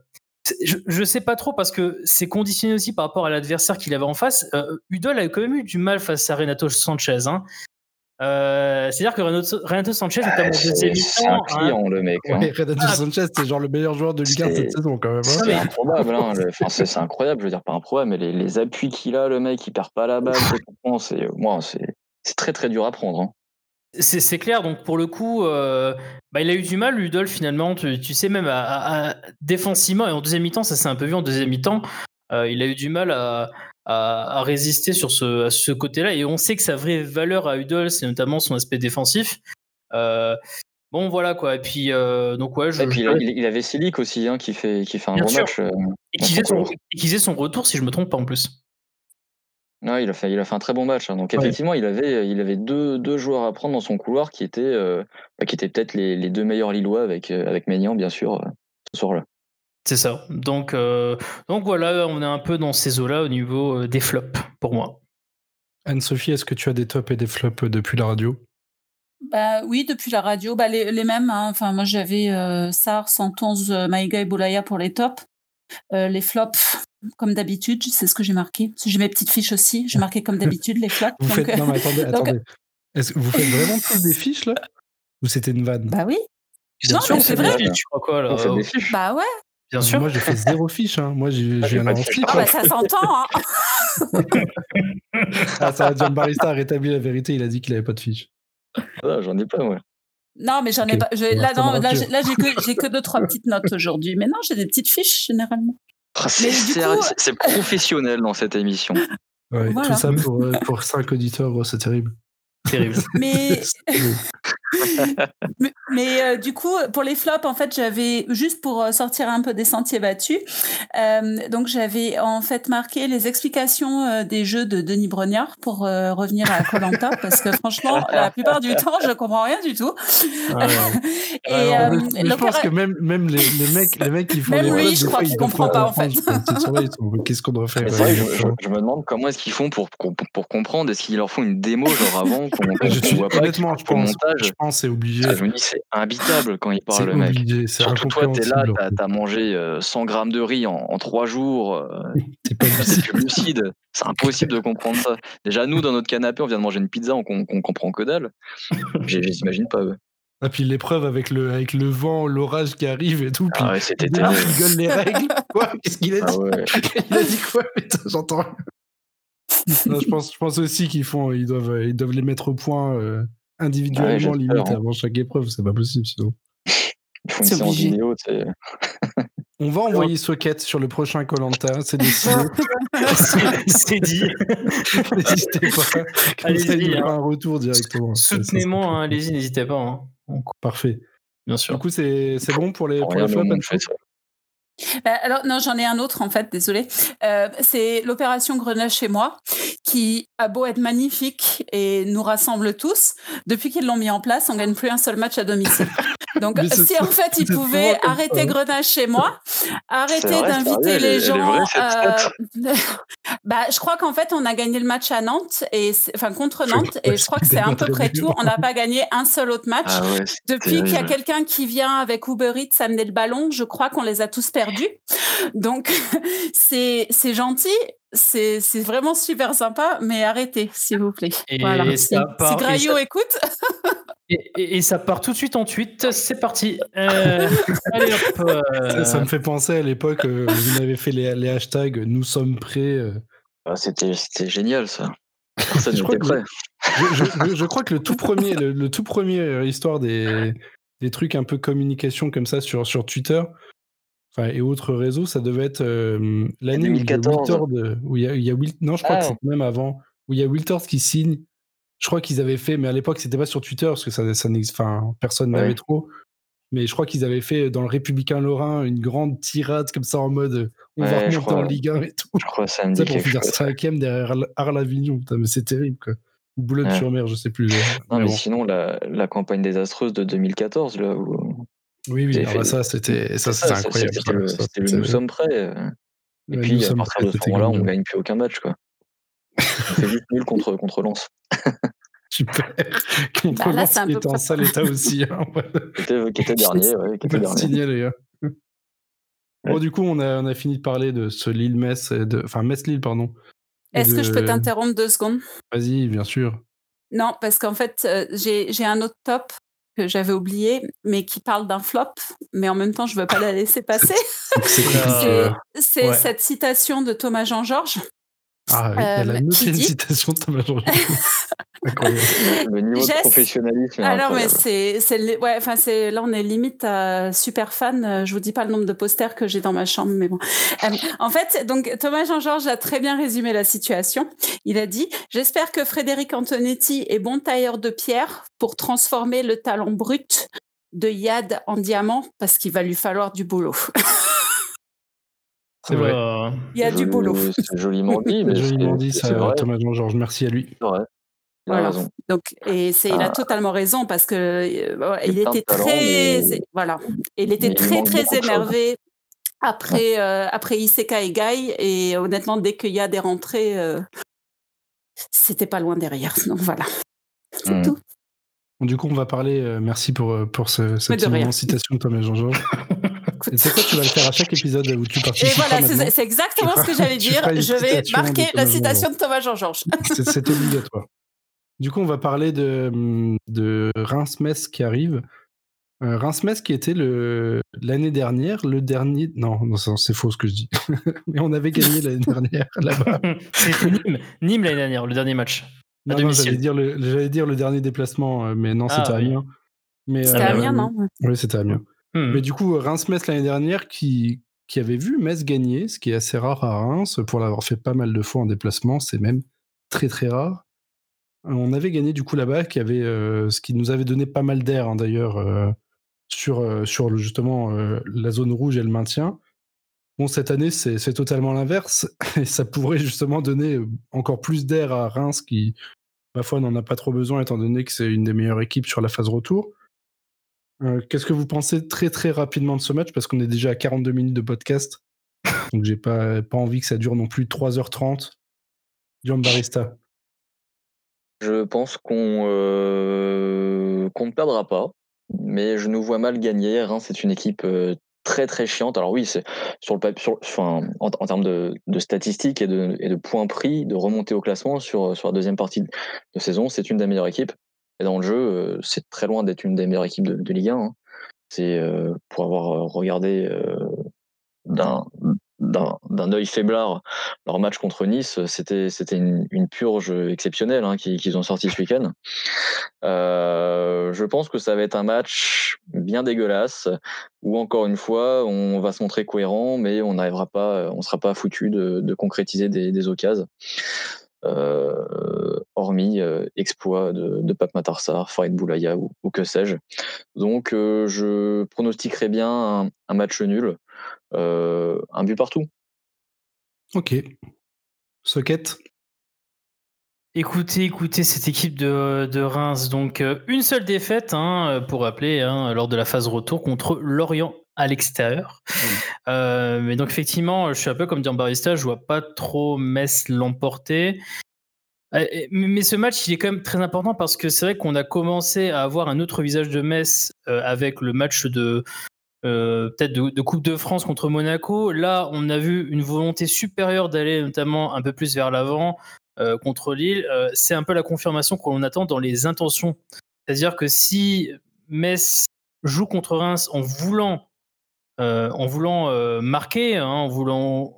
je ne sais pas trop parce que c'est conditionné aussi par rapport à l'adversaire qu'il avait en face. Euh, Udol a quand même eu du mal face à Renato Sanchez. Hein. Euh, c'est-à-dire que Renato, Sanchez, notamment ah, deuxième C'est un hein. client, le mec. Hein. Renato ah. Sanchez, c'est genre le meilleur joueur de Ligue 1 cette saison, quand même. Hein. C'est improbable. Hein, c'est incroyable, je veux dire, pas improbable, mais les, les appuis qu'il a, le mec, il perd pas la balle. c'est très, très dur à prendre. Hein. C'est clair, donc pour le coup, euh, bah, il a eu du mal, Ludolf, finalement, tu, sais, même à, défensivement, et en deuxième mi-temps, ça s'est un peu vu en deuxième mi-temps, euh, il a eu du mal à, à, résister sur ce, côté-là. Et on sait que sa vraie valeur à Udol, c'est notamment son aspect défensif. Euh, bon, voilà quoi. Et puis, euh, donc, ouais. Je, et puis, il, avait Silic aussi, hein, qui, fait, qui fait un bon match. Euh, et qui faisait, son, retour, si je me trompe pas en plus. Non, il a fait, il a fait un très bon match. Hein. Donc, effectivement, il avait, il avait deux, deux, joueurs à prendre dans son couloir qui étaient, bah, qui étaient peut-être les, les, deux meilleurs Lillois avec, avec Maignan, bien sûr, ce soir-là. C'est ça. Donc, euh, donc voilà, on est un peu dans ces eaux-là au niveau euh, des flops pour moi. Anne-Sophie, est-ce que tu as des tops et des flops euh, depuis la radio? Bah, Oui, depuis la radio, bah, les, mêmes. Hein. Enfin, moi, j'avais euh, SAR, 111, Maïga et Boulaya pour les tops. les flops, comme d'habitude, c'est ce que j'ai marqué. J'ai mes petites fiches aussi. J'ai *laughs* marqué comme d'habitude les flops. vous faites... Non, mais attendez, *laughs* attendez. Est-ce que vous faites vraiment tous des fiches là? Ou c'était une vanne? Bah oui. non, mais c'est vrai. Tu crois quoi là Bah ouais. Bien sûr. Moi, j'ai fait zéro fiche. Hein. Moi, j'ai viens un fiche. Ah, bah, ça s'entend. Hein. *laughs* ah, ça va, John Barista a rétabli la vérité. Il a dit qu'il n'avait pas de fiche. Ah, j'en ai pas, moi. Non, mais j'en ai pas. là, non, là, j'ai que, que deux, trois petites notes aujourd'hui. Mais non, j'ai des petites fiches généralement. Ah, c'est professionnel dans cette émission. Ouais, Tout ça pour, euh, pour cinq auditeurs, c'est terrible. Terrible. Mais, *laughs* mais, euh, du coup, pour les flops, en fait, j'avais juste pour euh, sortir un peu des sentiers battus. Euh, donc, j'avais en fait marqué les explications des jeux de Denis Brognard pour revenir à Colanta, parce que franchement, la plupart du temps, je comprends rien du tout. *laughs* et je pense que même, même les, les, mecs, les mecs qui font même lui, je crois qu'il comprend pas en fait. Qu'est-ce qu'on doit faire je, me demande comment est-ce qu'ils font pour, pour comprendre. Est-ce qu'ils leur font une démo genre avant *laughs* je voit pas honnêtement, je pense, montage, c'est obligé. je me dis c'est imbitable quand il parle le mec. Surtout toi, t'es là, t'as as mangé 100 euh, grammes de riz en, 3 jours. Euh, *laughs* c'est pas *laughs* lucide. C'est impossible de comprendre ça. Déjà nous dans notre canapé, on vient de manger une pizza, on, comprend que dalle. J'imagine pas. Ah, puis l'épreuve avec le, avec le vent, l'orage qui arrive et tout. Puis ah ouais, c'était Il gueule les règles. *laughs* Quoi? Qu'est-ce qu'il a ah dit? Il a dit quoi? J'entends je, pense, je pense aussi qu'ils font, ils doivent, ils doivent les mettre au point euh, individuellement, limite, hein. avant chaque épreuve. C'est pas possible sinon. C'est obligé. On va envoyer Socket sur le prochain Colanta, c'est décidé. *laughs* c'est dit. *laughs* N'hésitez pas. Allez-y. Hein. un retour directement. Soutenez-moi, hein, allez-y, n'hésitez pas. Hein. Parfait. Bien sûr. Du coup, c'est bon pour les, pour les bah, alors non, j'en ai un autre en fait, désolé. Euh, c'est l'opération Grenage chez moi, qui a beau être magnifique et nous rassemble tous. Depuis qu'ils l'ont mis en place, on gagne plus un seul match à domicile. *laughs* Donc si en fait ils pouvaient arrêter Grenage chez moi, arrêter d'inviter les gens. Euh, *laughs* bah, je crois qu'en fait on a gagné le match à Nantes et enfin contre Nantes et je crois que c'est à peu près tout. On n'a pas gagné un seul autre match. Ah Depuis qu'il y a quelqu'un qui vient avec Uber Eats amener le ballon, je crois qu'on les a tous perdus donc, *laughs* c'est gentil, c'est vraiment super sympa, mais arrêtez, s'il vous plaît. Et voilà. si, Graillot écoute. *laughs* et, ça part tout de suite en tweet, c'est parti. Euh, *laughs* allez, hop, euh. ça, me fait penser à l'époque, où vous avez fait les, les, hashtags Nous sommes prêts. Euh. Ah, C'était génial ça. *laughs* Personne n'était prêt. Je, je, crois que le tout premier, le, tout premier histoire des, des trucs un peu communication comme ça sur, sur Twitter, et autres réseaux, ça devait être l'année où il y a où il y a, non, je crois que ah. c'est même avant, où il y a Wiltord qui signe. Je crois qu'ils avaient fait, mais à l'époque, c'était pas sur Twitter parce que ça, ça enfin, personne n'avait trop. Mais je crois qu'ils avaient fait dans le Républicain Lorrain une grande tirade comme ça en mode on va remonter en Ligue 1 et tout. Je crois que ça me dit pour finir cinquième derrière Arlavignon. Mais c'est terrible quoi. Ou Boulogne-sur-Mer, je sais plus. Non, mais, sinon, la, la, campagne désastreuse de 2014, là, où oui, oui, ça, c'était ça, incroyable. C'était le, Nous sommes prêts. Euh. Et puis, à partir de ce moment-là, on ne gagne plus aucun match. Quoi. on fait juste nul contre, contre Lens. *laughs* Super. Contre bah Lens, qui était en sale état aussi. Hein. *laughs* qui, était, *laughs* dernier. Ouais, qui était dernier. les gars. Bon, du coup, on a, on a fini de parler de ce Lille-Metz, enfin Metz-Lille, pardon. Est-ce que je peux t'interrompre deux secondes? Vas-y, bien sûr. Non, parce qu'en fait, euh, j'ai un autre top que j'avais oublié, mais qui parle d'un flop, mais en même temps, je ne veux pas la laisser passer. *laughs* C'est cette citation de Thomas Jean-Georges ah oui, elle a euh, noté une citation de Thomas *laughs* Le niveau de professionnalisme. Alors, mais c'est, ouais, enfin, c'est, là, on est limite à super fan. Euh, je vous dis pas le nombre de posters que j'ai dans ma chambre, mais bon. Euh, en fait, donc, Thomas Jean-Georges a très bien résumé la situation. Il a dit, j'espère que Frédéric Antonetti est bon tailleur de pierre pour transformer le talent brut de Yad en diamant parce qu'il va lui falloir du boulot. *laughs* C'est vrai. Il y a du boulot. C'est joliment dit, mais joliment dit, ça, Thomas Jean-Georges. Merci à lui. Ouais. Voilà. Donc, et c'est, il a ah. totalement raison parce que euh, il, était très, voilà, il était très très énervé après euh, après Iseka et Guy et honnêtement dès qu'il y a des rentrées, euh, c'était pas loin derrière. *laughs* Donc voilà, c'est mmh. tout. du coup, on va parler. merci pour pour ce, cette citation de Thomas Jean-Georges. *laughs* C'est quoi, tu vas le faire à chaque épisode où tu participes. Et voilà, c'est exactement ce que j'allais dire. Je vais marquer la citation de Thomas Jean-Georges. *laughs* C'est obligatoire. Du coup, on va parler de, de Reims-Metz qui arrive. Euh, Reims-Metz qui était l'année dernière, le dernier. Non, non c'est faux ce que je dis. *laughs* Mais on avait gagné l'année dernière *laughs* là-bas. C'était Nîmes, Nîmes l'année dernière, le dernier match. Non, j'allais dire, le, dire le dernier déplacement, euh, mais non, ah, c'était Amiens. C'était Amiens, non? Oui, c'était Amiens. Hmm. Mais du coup, Reims-Metz l'année dernière, qui, qui avait vu Metz gagner, ce qui est assez rare à Reims, pour l'avoir fait pas mal de fois en déplacement, c'est même très très rare. On avait gagné du coup là-bas, qui avait, euh, ce qui nous avait donné pas mal d'air hein, d'ailleurs euh, sur, euh, sur justement la zone rouge et le maintien. Bon, cette année, c'est totalement l'inverse, *laughs* et ça pourrait justement donner encore plus d'air à Reims, qui, ma foi, n'en a pas trop besoin, étant donné que c'est une des meilleures équipes sur la phase retour. Euh, qu'est-ce que vous pensez très très rapidement de ce match? Parce qu'on est déjà à 42 minutes de podcast. Donc j'ai pas, pas envie que ça dure non plus 3h30. John Barista. Je pense qu'on euh, ne perdra pas, mais je nous vois mal gagner. c'est une équipe euh, très très chiante. Alors oui, c'est sur le sur, enfin, en, termes de, statistiques et de, points pris, de remonter au classement sur la deuxième partie de saison, c'est une des meilleures équipes. Et dans le jeu, euh, c'est très loin d'être une des meilleures équipes de, Ligue 1. Hein. C'est euh, pour avoir euh, regardé d'un œil faiblard leur match contre Nice, c'était c'était une, purge exceptionnelle hein, qu'ils ont sorti ce week-end. je pense que ça va être un match bien dégueulasse où encore une fois on va se montrer cohérent, mais on n'arrivera pas, on sera pas foutu de, concrétiser des, des occasions. Euh, hormis euh, exploit de, de Pape Matarsar, Farid Boulaya ou, que sais-je. Donc euh, je pronostiquerais bien un, match nul, un but partout. Ok. Socket? Écoutez, écoutez, cette équipe de, Reims, donc une seule défaite, hein, pour rappeler, hein, lors de la phase retour contre Lorient à l'extérieur. Euh, mais donc effectivement, je suis un peu comme Barista, je vois pas trop Metz l'emporter. Euh, mais ce match, il est quand même très important parce que c'est vrai qu'on a commencé à avoir un autre visage de Metz euh, avec le match de peut-être de, Coupe de France contre Monaco. Là, on a vu une volonté supérieure d'aller notamment un peu plus vers l'avant contre Lille. c'est un peu la confirmation qu'on attend dans les intentions. C'est-à-dire que si Metz joue contre Reims en voulant en voulant euh, marquer, hein, en voulant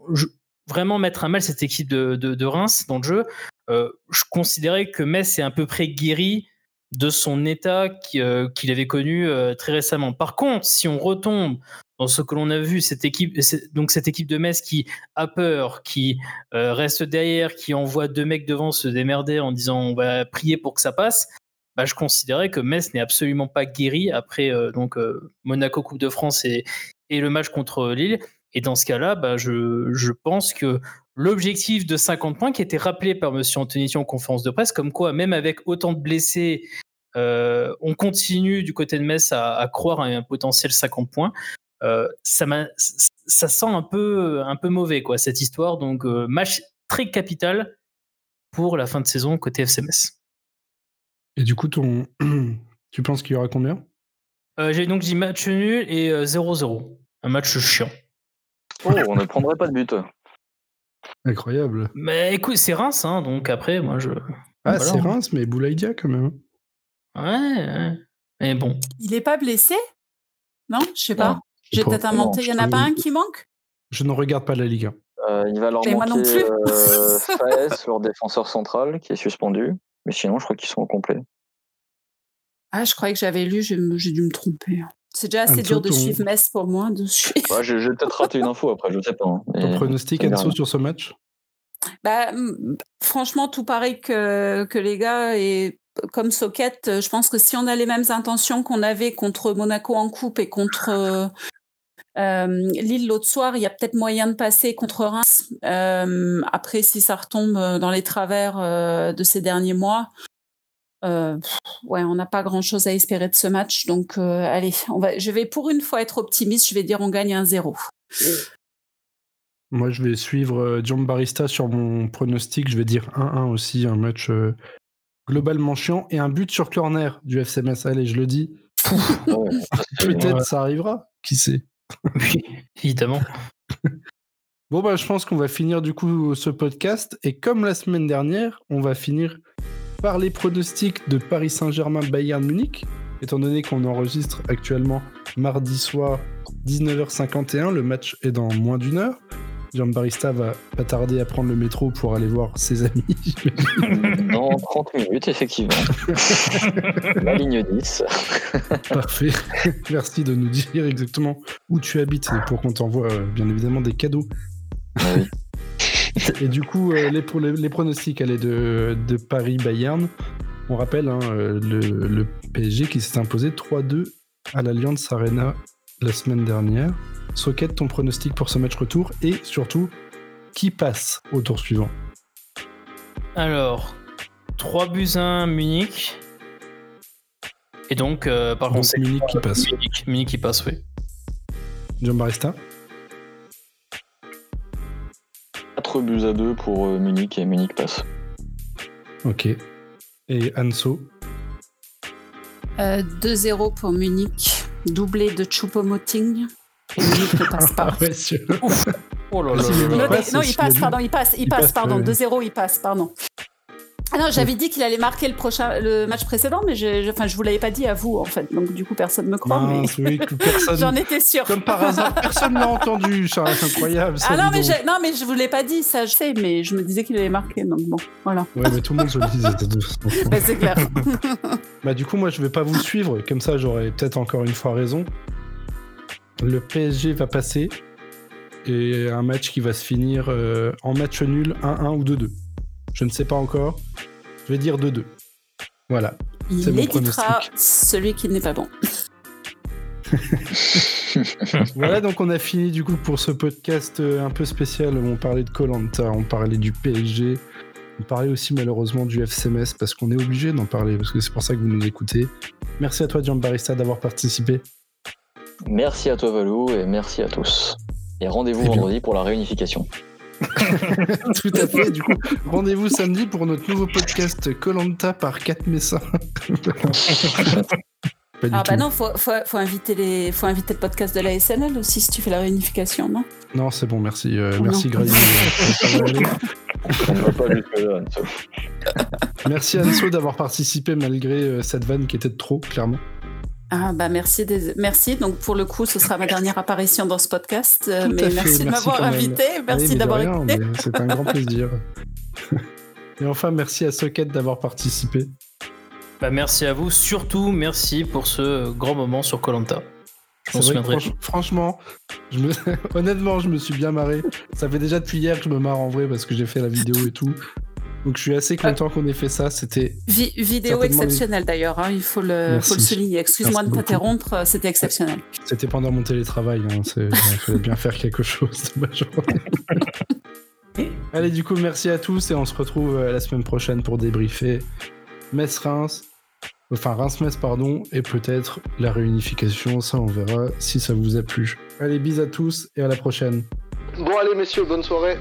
vraiment mettre à mal cette équipe de, Reims dans le jeu, euh, je considérais que Metz est à peu près guéri de son état qu'il avait connu très récemment. Par contre, si on retombe dans ce que l'on a vu, cette équipe, donc cette équipe de Metz qui a peur, qui reste derrière, qui envoie deux mecs devant se démerder en disant on va prier pour que ça passe, bah, je considérais que Metz n'est absolument pas guéri après donc Monaco Coupe de France et, et le match contre Lille. Et dans ce cas-là, bah, je, je, pense que l'objectif de 50 points qui était rappelé par M. Antonetti en conférence de presse, comme quoi même avec autant de blessés, euh, on continue du côté de Metz à, croire à un potentiel 50 points. Euh, ça ça sent un peu, un peu mauvais, quoi, cette histoire. Donc, match très capital pour la fin de saison côté FCMS. Et du coup, ton... *clears throat* tu penses qu'il y aura combien? J'ai donc dit match nul et 0-0. Un match chiant. Oh, on ne prendrait pas de but. Incroyable. Mais écoute, c'est Reims, hein, donc après, moi je. Ah, c'est Reims, mais Boulaïdia quand même. Ouais, ouais. Mais bon. Il est pas blessé? Non, je sais pas. J'ai peut-être inventé. Il y en a pas un qui manque? Je ne regarde pas la Ligue 1. Euh, il va leur manquer non plus. Euh, *laughs* Faes, leur défenseur central, qui est suspendu. Mais sinon, je crois qu'ils sont au complet. Ah, je croyais que j'avais lu, j'ai dû me tromper. C'est déjà assez dur de suivre Metz pour moi. De suivre. Ouais, j'ai peut-être raté une info après, je sais pas. Hein, Ton pronostic, Enzo, sur ce match? Bah, Franchement, tout pareil que, que les gars. Et comme Socket, je pense que si on a les mêmes intentions qu'on avait contre Monaco en coupe et contre euh, euh, Lille l'autre soir, il y a peut-être moyen de passer contre Reims. Euh, après, si ça retombe dans les travers de ces derniers mois, euh, ouais, on n'a pas grand-chose à espérer de ce match. Donc, euh, allez, on va, je vais pour une fois être optimiste. Je vais dire on gagne un 0. Moi, je vais suivre John Barista sur mon pronostic. Je vais dire 1-1 aussi, un match globalement chiant et un but sur corner du FCMS. Allez, je le dis. *laughs* Peut-être ça arrivera. Qui sait Oui, évidemment. *laughs* bon, bah, je pense qu'on va finir du coup ce podcast. Et comme la semaine dernière, on va finir par les pronostics de Paris Saint-Germain Bayern Munich, étant donné qu'on enregistre actuellement mardi soir 19h51, le match est dans moins d'une heure. Jean Barista va pas tarder à prendre le métro pour aller voir ses amis. *laughs* Dans 30 minutes, effectivement. *laughs* La ligne 10. Parfait. Merci de nous dire exactement où tu habites pour qu'on t'envoie euh, bien évidemment des cadeaux. Oui. *laughs* Et du coup, euh, les, les, pronostics de, de Paris-Bayern. On rappelle hein, euh, le, PSG qui s'est imposé 3-2 à l'Alliance Arena la semaine dernière. Socket, ton pronostic pour ce match retour et surtout, qui passe au tour suivant? Alors, 3 buts 1 Munich. Et donc, euh, par contre, Munich qui passe. Munich, qui passe, oui. John Barista 4 buts à 2 pour euh, Munich et Munich passe. Ok. Et Anso 2-0 euh, pour Munich, doublé de Choupo-Moting. Et Munich ne passe pas. *laughs* Ah ouais, Oh là là. Non, il passe, pardon, il passe, il, passe, pardon. 2-0, il passe, pardon. Ah non, j'avais dit qu'il allait marquer le prochain, le match précédent, mais je, enfin, je vous l'avais pas dit à vous en fait, donc du coup personne me croit. mais *laughs* j'en étais sûr. Comme par hasard, personne l'a entendu, c'est *laughs* incroyable. ah non mais, non mais je vous l'ai pas dit, ça je sais, mais je me disais qu'il allait marquer, donc bon, voilà. Ouais, mais tout le monde se le disait. *laughs* bah, c'est clair. bah du coup, moi je vais pas vous suivre, comme ça j'aurais peut-être encore une fois raison. Le PSG va passer et un match qui va se finir euh, en match nul 1-1 ou 2-2. Je ne sais pas encore. Je vais dire 2-2. Voilà. Il éditera celui qui n'est pas bon. *laughs* voilà, donc on a fini du coup pour ce podcast euh, un peu spécial où on parlait de Colanta, on parlait du PSG, on parlait aussi malheureusement du FCMS parce qu'on est obligé d'en parler parce que c'est pour ça que vous nous écoutez. Merci à toi, Jean Barista, d'avoir participé. Merci à toi, Valou, et merci à tous. Et rendez-vous vendredi pour la réunification. *laughs* Tout à fait. Du coup, rendez-vous samedi pour notre nouveau podcast Colanta par 4 Messins. *laughs* ah bah non, faut, faut, inviter les, faut inviter le podcast de la SNL aussi si tu fais la réunification, non? Non, c'est bon, merci, euh, merci Grace. merci Anso d'avoir participé malgré euh, cette vanne qui était de trop, clairement. Ah bah merci, merci. Donc pour le coup, ce sera ma dernière apparition dans ce podcast. Euh, mais merci de m'avoir invité, merci d'avoir écouté. C'est un grand *laughs* plaisir. *laughs* Et enfin, merci à Socket d'avoir participé. Bah merci à vous, surtout merci pour ce grand moment sur Colanta. franchement, je me... *laughs* honnêtement, je me suis bien marré. Ça fait déjà depuis hier que je me marre en vrai parce que j'ai fait la vidéo et tout. Donc je suis assez content qu'on ait fait ça. C'était vidéo exceptionnelle d'ailleurs. Hein, il faut le, faut le souligner. Excuse-moi de t'interrompre. Euh, c'était exceptionnel. C'était pendant mon télétravail. Hein, il fallait bien faire quelque chose de ma journée. *laughs* Allez, du coup, merci à tous et on se retrouve euh, la semaine prochaine pour débriefer Metz-Reims enfin Reims-Metz, pardon, et peut-être la réunification. Ça, on verra si ça vous a plu. Allez, bis à tous et à la prochaine. Bon, allez, messieurs, bonne soirée.